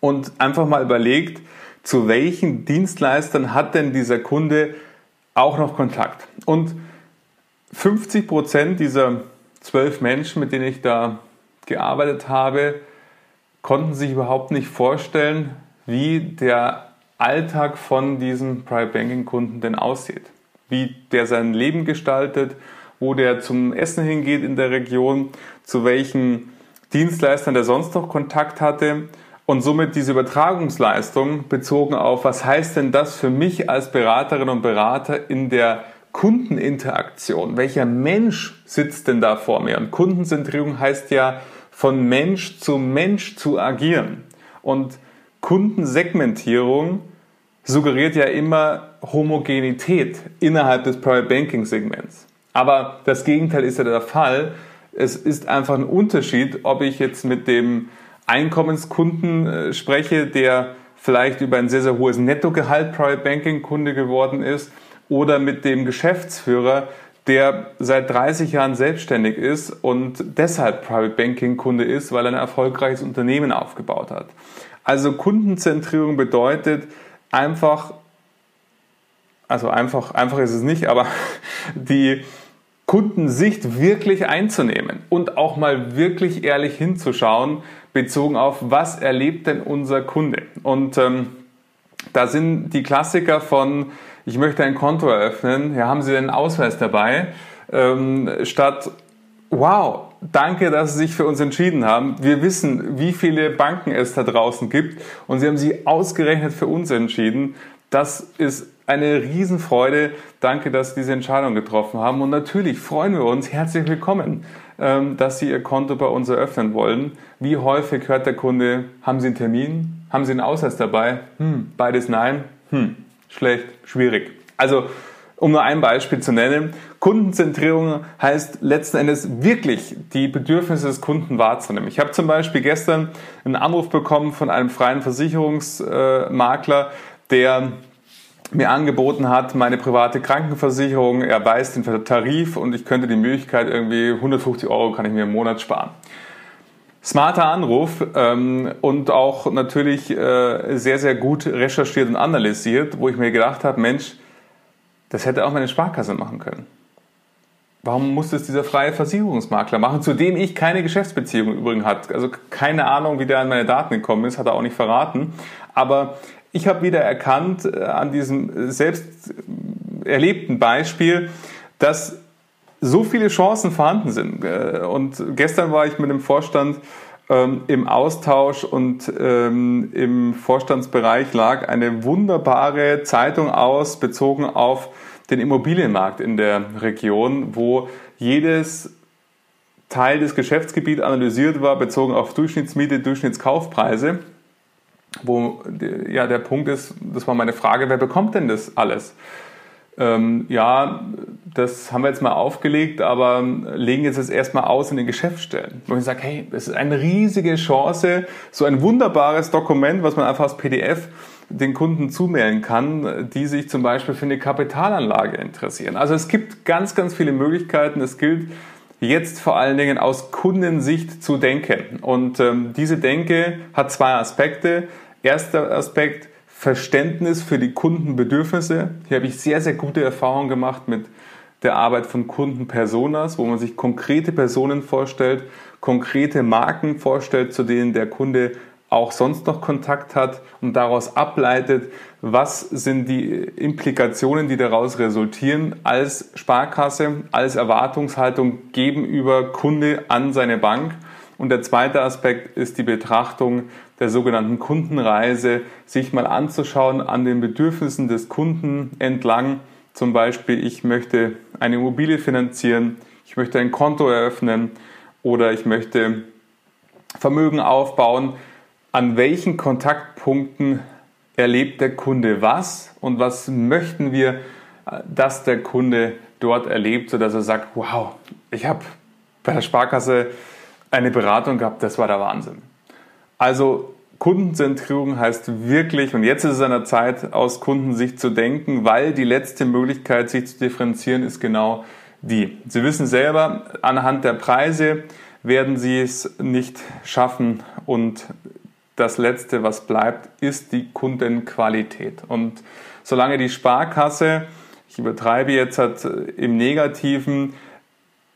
und einfach mal überlegt, zu welchen Dienstleistern hat denn dieser Kunde auch noch Kontakt? Und 50 Prozent dieser zwölf Menschen, mit denen ich da gearbeitet habe, konnten sich überhaupt nicht vorstellen, wie der Alltag von diesem Private Banking Kunden denn aussieht wie der sein Leben gestaltet, wo der zum Essen hingeht in der Region, zu welchen Dienstleistern der sonst noch Kontakt hatte und somit diese Übertragungsleistung bezogen auf, was heißt denn das für mich als Beraterin und Berater in der Kundeninteraktion? Welcher Mensch sitzt denn da vor mir? Und Kundenzentrierung heißt ja, von Mensch zu Mensch zu agieren. Und Kundensegmentierung suggeriert ja immer Homogenität innerhalb des Private Banking Segments. Aber das Gegenteil ist ja der Fall. Es ist einfach ein Unterschied, ob ich jetzt mit dem Einkommenskunden äh, spreche, der vielleicht über ein sehr, sehr hohes Nettogehalt Private Banking Kunde geworden ist oder mit dem Geschäftsführer, der seit 30 Jahren selbstständig ist und deshalb Private Banking Kunde ist, weil er ein erfolgreiches Unternehmen aufgebaut hat. Also Kundenzentrierung bedeutet, einfach, also einfach, einfach ist es nicht, aber [laughs] die Kundensicht wirklich einzunehmen und auch mal wirklich ehrlich hinzuschauen, bezogen auf, was erlebt denn unser Kunde. Und ähm, da sind die Klassiker von, ich möchte ein Konto eröffnen, ja, haben Sie den Ausweis dabei? Ähm, statt, wow, danke, dass Sie sich für uns entschieden haben. Wir wissen, wie viele Banken es da draußen gibt und Sie haben sich ausgerechnet für uns entschieden. Das ist eine Riesenfreude. Danke, dass Sie diese Entscheidung getroffen haben. Und natürlich freuen wir uns, herzlich willkommen, ähm, dass Sie Ihr Konto bei uns eröffnen wollen. Wie häufig hört der Kunde, haben Sie einen Termin? Haben Sie einen Ausweis dabei? Hm, beides nein. Hm, schlecht, schwierig. Also um nur ein Beispiel zu nennen, Kundenzentrierung heißt letzten Endes wirklich die Bedürfnisse des Kunden wahrzunehmen. Ich habe zum Beispiel gestern einen Anruf bekommen von einem freien Versicherungsmakler, der mir angeboten hat, meine private Krankenversicherung, er weiß den Tarif und ich könnte die Möglichkeit irgendwie 150 Euro kann ich mir im Monat sparen. Smarter Anruf ähm, und auch natürlich äh, sehr, sehr gut recherchiert und analysiert, wo ich mir gedacht habe, Mensch, das hätte auch meine Sparkasse machen können. Warum muss es dieser freie Versicherungsmakler machen, zu dem ich keine Geschäftsbeziehung übrigens hat? Also keine Ahnung, wie der an meine Daten gekommen ist, hat er auch nicht verraten. Aber ich habe wieder erkannt äh, an diesem selbst erlebten Beispiel, dass so viele Chancen vorhanden sind. Äh, und gestern war ich mit dem Vorstand ähm, im Austausch und ähm, im Vorstandsbereich lag eine wunderbare Zeitung aus, bezogen auf den Immobilienmarkt in der Region, wo jedes Teil des Geschäftsgebiets analysiert war, bezogen auf Durchschnittsmiete, Durchschnittskaufpreise. Wo ja der Punkt ist, das war meine Frage, wer bekommt denn das alles? ähm, ja, das haben wir jetzt mal aufgelegt, aber legen jetzt das erstmal aus in den Geschäftsstellen. Wo ich sage, hey, das ist eine riesige Chance, so ein wunderbares Dokument, was man einfach als PDF den Kunden zumailen kann, die sich zum Beispiel für eine Kapitalanlage interessieren. Also es gibt ganz, ganz viele Möglichkeiten. Es gilt jetzt vor allen Dingen aus Kundensicht zu denken. Und ähm, diese Denke hat zwei Aspekte. Erster Aspekt, Verständnis für die Kundenbedürfnisse. Hier habe ich sehr, sehr gute Erfahrungen gemacht mit der Arbeit von Kundenpersonas, wo man sich konkrete Personen vorstellt, konkrete Marken vorstellt, zu denen der Kunde auch sonst noch Kontakt hat und daraus ableitet, was sind die Implikationen, die daraus resultieren als Sparkasse, als Erwartungshaltung gegenüber Kunde an seine Bank. Und der zweite Aspekt ist die Betrachtung der sogenannten Kundenreise, sich mal anzuschauen an den Bedürfnissen des Kunden entlang. Zum Beispiel, ich möchte eine Immobilie finanzieren, ich möchte ein Konto eröffnen oder ich möchte Vermögen aufbauen. An welchen Kontaktpunkten erlebt der Kunde was und was möchten wir, dass der Kunde dort erlebt, sodass er sagt, wow, ich habe bei der Sparkasse eine Beratung gehabt, das war der Wahnsinn. Also Kundenzentrierung heißt wirklich, und jetzt ist es an der Zeit, aus Kundensicht zu denken, weil die letzte Möglichkeit, sich zu differenzieren, ist genau die. Sie wissen selber, anhand der Preise werden Sie es nicht schaffen und das Letzte, was bleibt, ist die Kundenqualität. Und solange die Sparkasse, ich übertreibe jetzt halt im Negativen,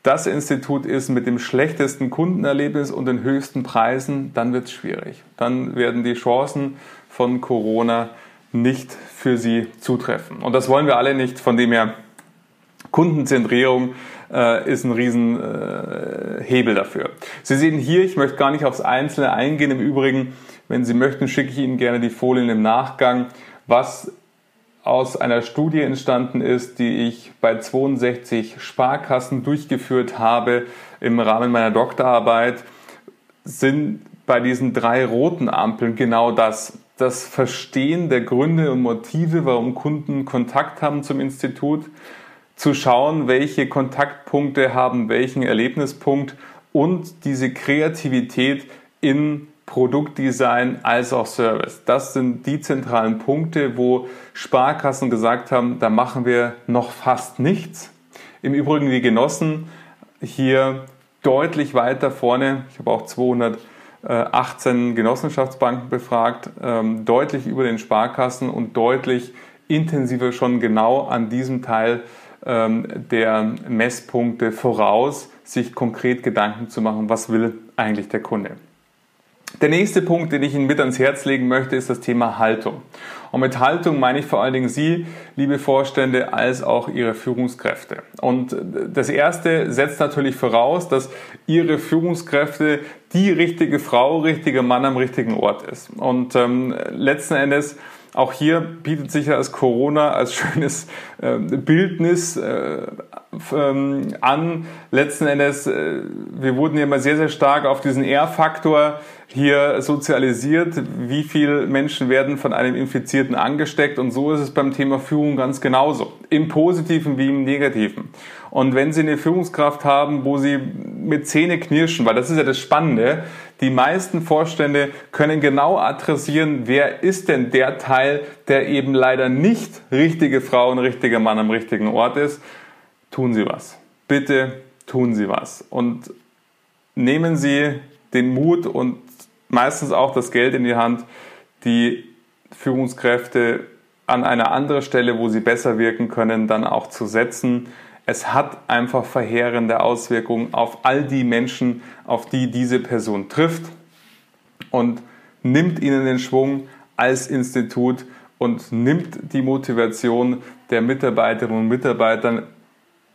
das Institut ist mit dem schlechtesten Kundenerlebnis und den höchsten Preisen, dann wird es schwierig. Dann werden die Chancen von Corona nicht für sie zutreffen. Und das wollen wir alle nicht. Von dem her, Kundenzentrierung äh, ist ein Riesenhebel äh, dafür. Sie sehen hier, ich möchte gar nicht aufs Einzelne eingehen. Im Übrigen, wenn Sie möchten, schicke ich Ihnen gerne die Folien im Nachgang, was aus einer Studie entstanden ist, die ich bei 62 Sparkassen durchgeführt habe im Rahmen meiner Doktorarbeit, sind bei diesen drei roten Ampeln genau das. Das Verstehen der Gründe und Motive, warum Kunden Kontakt haben zum Institut, zu schauen, welche Kontaktpunkte haben welchen Erlebnispunkt und diese Kreativität in Produktdesign als auch Service. Das sind die zentralen Punkte, wo Sparkassen gesagt haben, da machen wir noch fast nichts. Im Übrigen die Genossen hier deutlich weiter vorne. Ich habe auch 218 Genossenschaftsbanken befragt, ähm, deutlich über den Sparkassen und deutlich intensiver schon genau an diesem Teil ähm, der Messpunkte voraus, sich konkret Gedanken zu machen, was will eigentlich der Kunde. Der nächste Punkt, den ich Ihnen mit ans Herz legen möchte, ist das Thema Haltung. Und mit Haltung meine ich vor allen Dingen Sie, liebe Vorstände, als auch Ihre Führungskräfte. Und das erste setzt natürlich voraus, dass Ihre Führungskräfte die richtige Frau, richtige Mann am richtigen Ort ist. Und ähm, letzten Endes auch hier bietet sich ja als Corona als schönes äh, Bildnis äh, ähm, an. Letzten Endes, äh, wir wurden ja immer sehr, sehr stark auf diesen R-Faktor hier sozialisiert. Wie viele Menschen werden von einem Infizierten angesteckt? Und so ist es beim Thema Führung ganz genauso. Im Positiven wie im Negativen. Und wenn Sie eine Führungskraft haben, wo Sie mit Zähne knirschen, weil das ist ja das Spannende, die meisten Vorstände können genau adressieren, wer ist denn der Teil, der eben leider nicht richtige Frau und richtiger Mann am richtigen Ort ist. Tun Sie was. Bitte tun Sie was. Und nehmen Sie den Mut und meistens auch das Geld in die Hand, die Führungskräfte an einer anderen Stelle, wo sie besser wirken können, dann auch zu setzen. Es hat einfach verheerende Auswirkungen auf all die Menschen, auf die diese Person trifft und nimmt ihnen den Schwung als Institut und nimmt die Motivation der Mitarbeiterinnen und Mitarbeiter.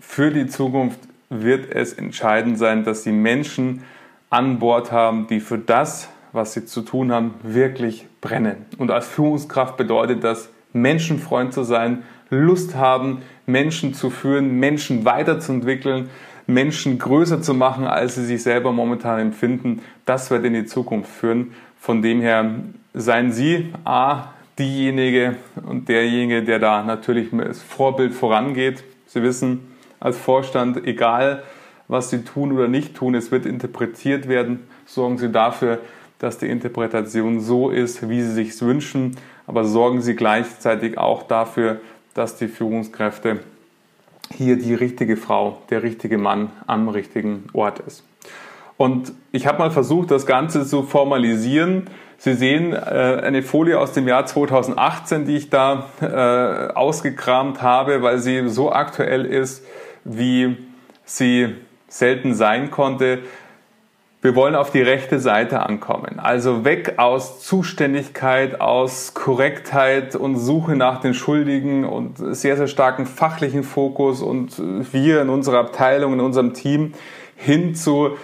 Für die Zukunft wird es entscheidend sein, dass sie Menschen an Bord haben, die für das, was sie zu tun haben, wirklich brennen. Und als Führungskraft bedeutet das, Menschenfreund zu sein, Lust haben, Menschen zu führen, Menschen weiterzuentwickeln, Menschen größer zu machen, als sie sich selber momentan empfinden. Das wird in die Zukunft führen. Von dem her seien Sie A, diejenige und derjenige, der da natürlich als Vorbild vorangeht. Sie wissen, als Vorstand, egal was Sie tun oder nicht tun, es wird interpretiert werden. Sorgen Sie dafür, dass die Interpretation so ist, wie Sie sich wünschen, aber sorgen Sie gleichzeitig auch dafür, dass die Führungskräfte hier die richtige Frau, der richtige Mann am richtigen Ort ist. Und ich habe mal versucht, das Ganze zu formalisieren. Sie sehen äh, eine Folie aus dem Jahr 2018, die ich da äh, ausgekramt habe, weil sie so aktuell ist, wie sie selten sein konnte. Wir wollen auf die rechte Seite ankommen. Also weg aus Zuständigkeit, aus Korrektheit und Suche nach den Schuldigen und sehr, sehr starken fachlichen Fokus und wir in unserer Abteilung, in unserem Team hin zu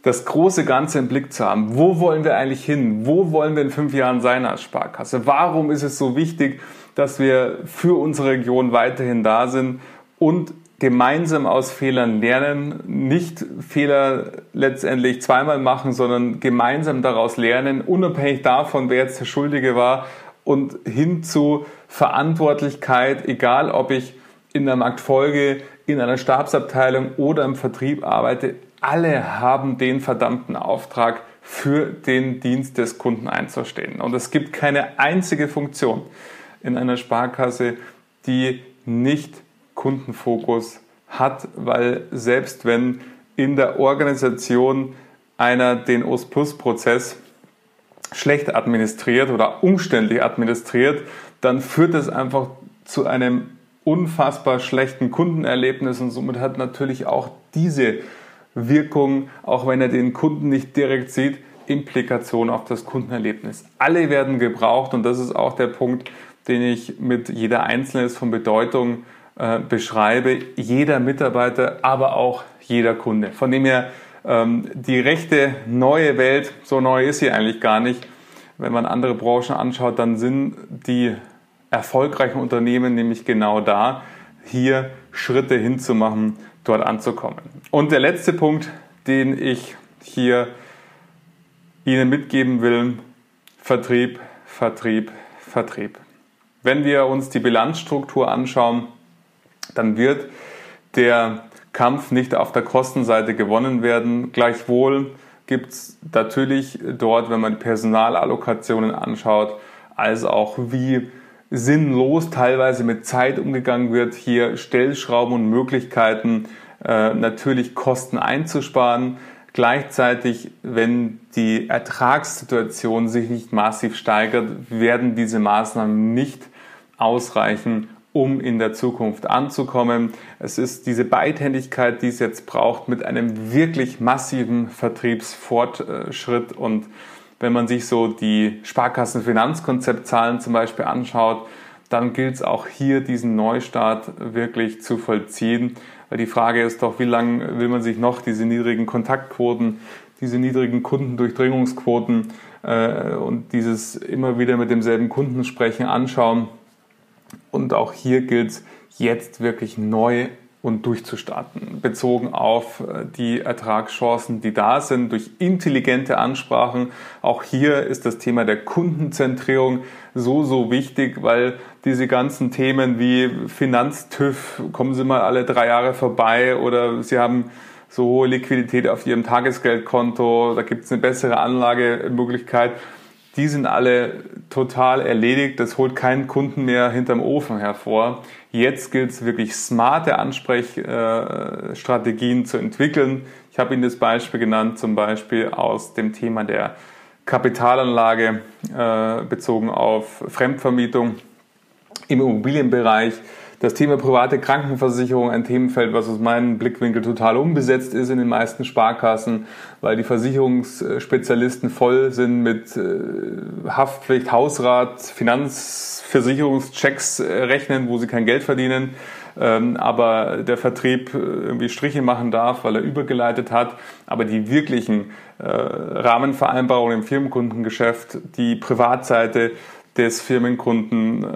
das große Ganze im Blick zu haben. Wo wollen wir eigentlich hin? Wo wollen wir in fünf Jahren sein als Sparkasse? Warum ist es so wichtig, dass wir für unsere Region weiterhin da sind und gemeinsam aus Fehlern lernen, nicht Fehler letztendlich zweimal machen, sondern gemeinsam daraus lernen, unabhängig davon, wer jetzt der Schuldige war und hin zu Verantwortlichkeit, egal ob ich in der Marktfolge, in einer Stabsabteilung oder im Vertrieb arbeite, alle haben den verdammten Auftrag, für den Dienst des Kunden einzustehen. Und es gibt keine einzige Funktion in einer Sparkasse, die nicht Kundenfokus hat, weil selbst wenn in der Organisation einer den OS-Plus-Prozess schlecht administriert oder umständlich administriert, dann führt es einfach zu einem unfassbar schlechten Kundenerlebnis und somit hat natürlich auch diese Wirkung, auch wenn er den Kunden nicht direkt sieht, Implikation auf das Kundenerlebnis. Alle werden gebraucht und das ist auch der Punkt, den ich mit jeder Einzelne ist von Bedeutung äh, beschreibe, jeder Mitarbeiter, aber auch jeder Kunde. Von dem her ähm, die rechte neue Welt, so neu ist sie eigentlich gar nicht. Wenn man andere Branchen anschaut, dann sind die erfolgreichen Unternehmen nämlich genau da, hier Schritte hinzumachen, dort anzukommen. Und der letzte Punkt, den ich hier Ihnen mitgeben will, Vertrieb, Vertrieb, Vertrieb. Wenn wir uns die Bilanzstruktur anschauen, dann wird der Kampf nicht auf der Kostenseite gewonnen werden. Gleichwohl gibt es natürlich dort, wenn man die Personalallokationen anschaut, als auch wie sinnlos teilweise mit Zeit umgegangen wird, hier Stellschrauben und Möglichkeiten äh, natürlich Kosten einzusparen. Gleichzeitig, wenn die Ertragssituation sich nicht massiv steigert, werden diese Maßnahmen nicht ausreichen, um in der Zukunft anzukommen. Es ist diese Beidhändigkeit, die es jetzt braucht, mit einem wirklich massiven Vertriebsfortschritt und Wenn man sich so die Sparkassenfinanzkonzeptzahlen zum Beispiel anschaut, dann gilt es auch hier diesen Neustart wirklich zu vollziehen. Weil die Frage ist doch, wie lange will man sich noch diese niedrigen Kontaktquoten, diese niedrigen Kundendurchdringungsquoten äh, und dieses immer wieder mit demselben Kunden sprechen anschauen. Und auch hier gilt es jetzt wirklich neu und durchzustarten, bezogen auf äh, die Ertragschancen, die da sind, durch intelligente Ansprachen. Auch hier ist das Thema der Kundenzentrierung so, so wichtig, weil diese ganzen Themen wie Finanztüv, kommen Sie mal alle drei Jahre vorbei oder Sie haben so hohe Liquidität auf Ihrem Tagesgeldkonto, da gibt es eine bessere Anlagemöglichkeit die sind alle total erledigt. Das holt keinen Kunden mehr hinterm Ofen hervor. Jetzt gilt es wirklich smarte Ansprechstrategien zu entwickeln. Ich habe Ihnen das Beispiel genannt, zum Beispiel aus dem Thema der Kapitalanlage äh, bezogen auf Fremdvermietung im Immobilienbereich. Das Thema private Krankenversicherung, ein Themenfeld, was aus meinem Blickwinkel total unbesetzt ist in den meisten Sparkassen, weil die Versicherungsspezialisten voll sind mit äh, Haftpflicht, Hausrat, Finanzversicherungschecks äh, rechnen, wo sie kein Geld verdienen ähm, aber der Vertrieb äh, irgendwie Striche machen darf, weil er übergeleitet hat. Aber die wirklichen Rahmenvereinbarungen im Firmenkundengeschäft, die Privatseite, des Firmenkunden, äh,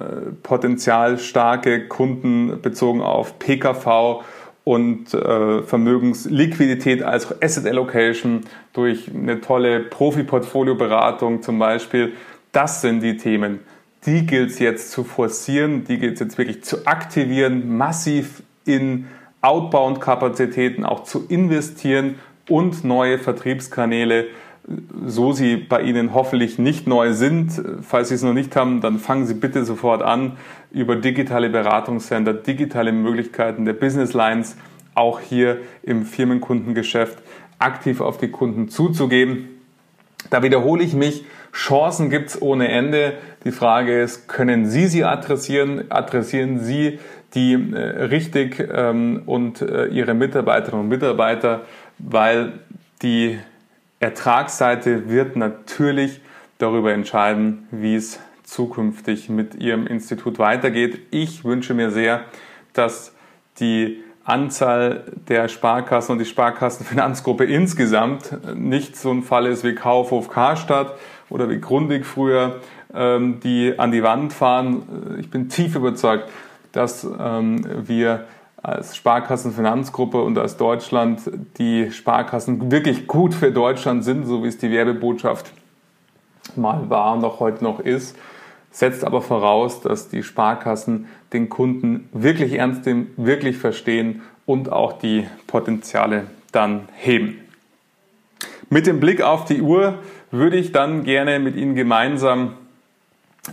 potenzialstarke Kunden bezogen auf PKV und äh, Vermögensliquidität als Asset Allocation durch eine tolle Profi-Portfolio-Beratung zum Beispiel. Das sind die Themen. Die gilt es jetzt zu forcieren, die gilt es jetzt wirklich zu aktivieren, massiv in Outbound-Kapazitäten auch zu investieren und neue Vertriebskanäle so sie bei Ihnen hoffentlich nicht neu sind. Falls Sie es noch nicht haben, dann fangen Sie bitte sofort an, über digitale Beratungscenter, digitale Möglichkeiten der Business Lines auch hier im Firmenkundengeschäft aktiv auf die Kunden zuzugeben. Da wiederhole ich mich, Chancen gibt es ohne Ende. Die Frage ist, können Sie sie adressieren? Adressieren Sie die äh, richtig ähm, und äh, Ihre Mitarbeiterinnen und Mitarbeiter, weil die Ertragsseite wird natürlich darüber entscheiden, wie es zukünftig mit Ihrem Institut weitergeht. Ich wünsche mir sehr, dass die Anzahl der Sparkassen und die Sparkassenfinanzgruppe insgesamt nicht so ein Fall ist wie Kaufhof Karstadt oder wie Grundig früher, ähm, die an die Wand fahren. Ich bin tief überzeugt, dass ähm, wir als Sparkassenfinanzgruppe und als Deutschland die Sparkassen wirklich gut für Deutschland sind, so wie es die Werbebotschaft mal war und auch heute noch ist, setzt aber voraus, dass die Sparkassen den Kunden wirklich ernst nehmen, wirklich verstehen und auch die Potenziale dann heben. Mit dem Blick auf die Uhr würde ich dann gerne mit Ihnen gemeinsam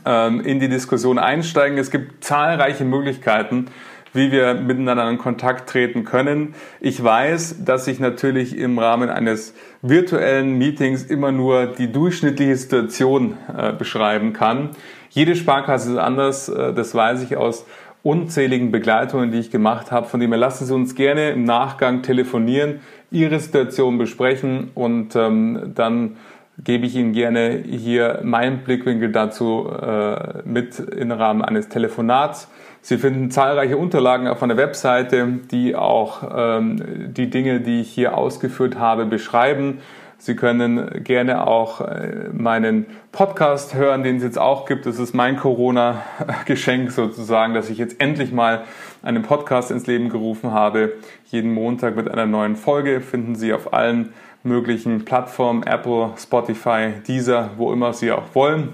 ähm, in die Diskussion einsteigen. Es gibt zahlreiche Möglichkeiten, wie wir miteinander in Kontakt treten können. Ich weiß, dass ich natürlich im Rahmen eines virtuellen Meetings immer nur die durchschnittliche Situation äh, beschreiben kann. Jede Sparkasse ist anders, äh, das weiß ich aus unzähligen Begleitungen, die ich gemacht habe. Von dem her lassen Sie uns gerne im Nachgang telefonieren, Ihre Situation besprechen und ähm, dann gebe ich Ihnen gerne hier meinen Blickwinkel dazu äh, mit im Rahmen eines Telefonats. Sie finden zahlreiche Unterlagen auf meiner Webseite, die auch ähm, die Dinge, die ich hier ausgeführt habe, beschreiben. Sie können gerne auch äh, meinen Podcast hören, den es jetzt auch gibt. Das ist mein Corona-Geschenk sozusagen, dass ich jetzt endlich mal einen Podcast ins Leben gerufen habe. Jeden Montag mit einer neuen Folge finden Sie auf allen möglichen Plattformen, Apple, Spotify, Deezer, wo immer Sie auch wollen.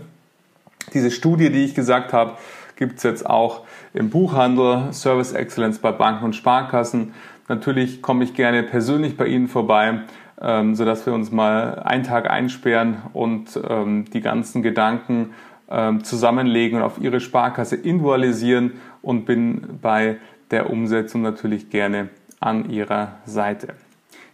Diese Studie, die ich gesagt habe, gibt es jetzt auch im Buchhandel, Service Excellence bei Banken und Sparkassen. Natürlich komme ich gerne persönlich bei Ihnen vorbei, ähm, sodass wir uns mal einen Tag einsperren und ähm, die ganzen Gedanken ähm, zusammenlegen und auf Ihre Sparkasse individualisieren und bin bei der Umsetzung natürlich gerne an Ihrer Seite.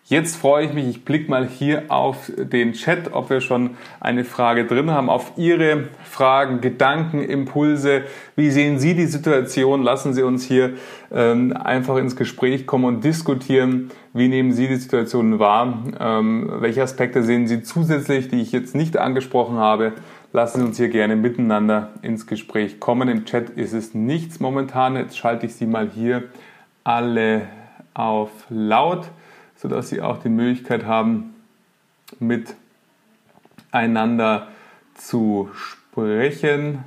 Jetzt freue ich mich, ich blicke mal hier auf den Chat, ob wir schon eine Frage drin haben, auf Ihre Fragen, Gedanken, Impulse. Wie sehen Sie die Situation? Lassen Sie uns hier ähm, einfach ins Gespräch kommen und diskutieren. Wie nehmen Sie die Situation wahr? Ähm, welche Aspekte sehen Sie zusätzlich, die ich jetzt nicht angesprochen habe? Lassen Sie uns hier gerne miteinander ins Gespräch kommen. Im Chat ist es nichts momentan. Jetzt schalte ich Sie mal hier alle auf laut sodass sie auch die Möglichkeit haben, miteinander zu sprechen.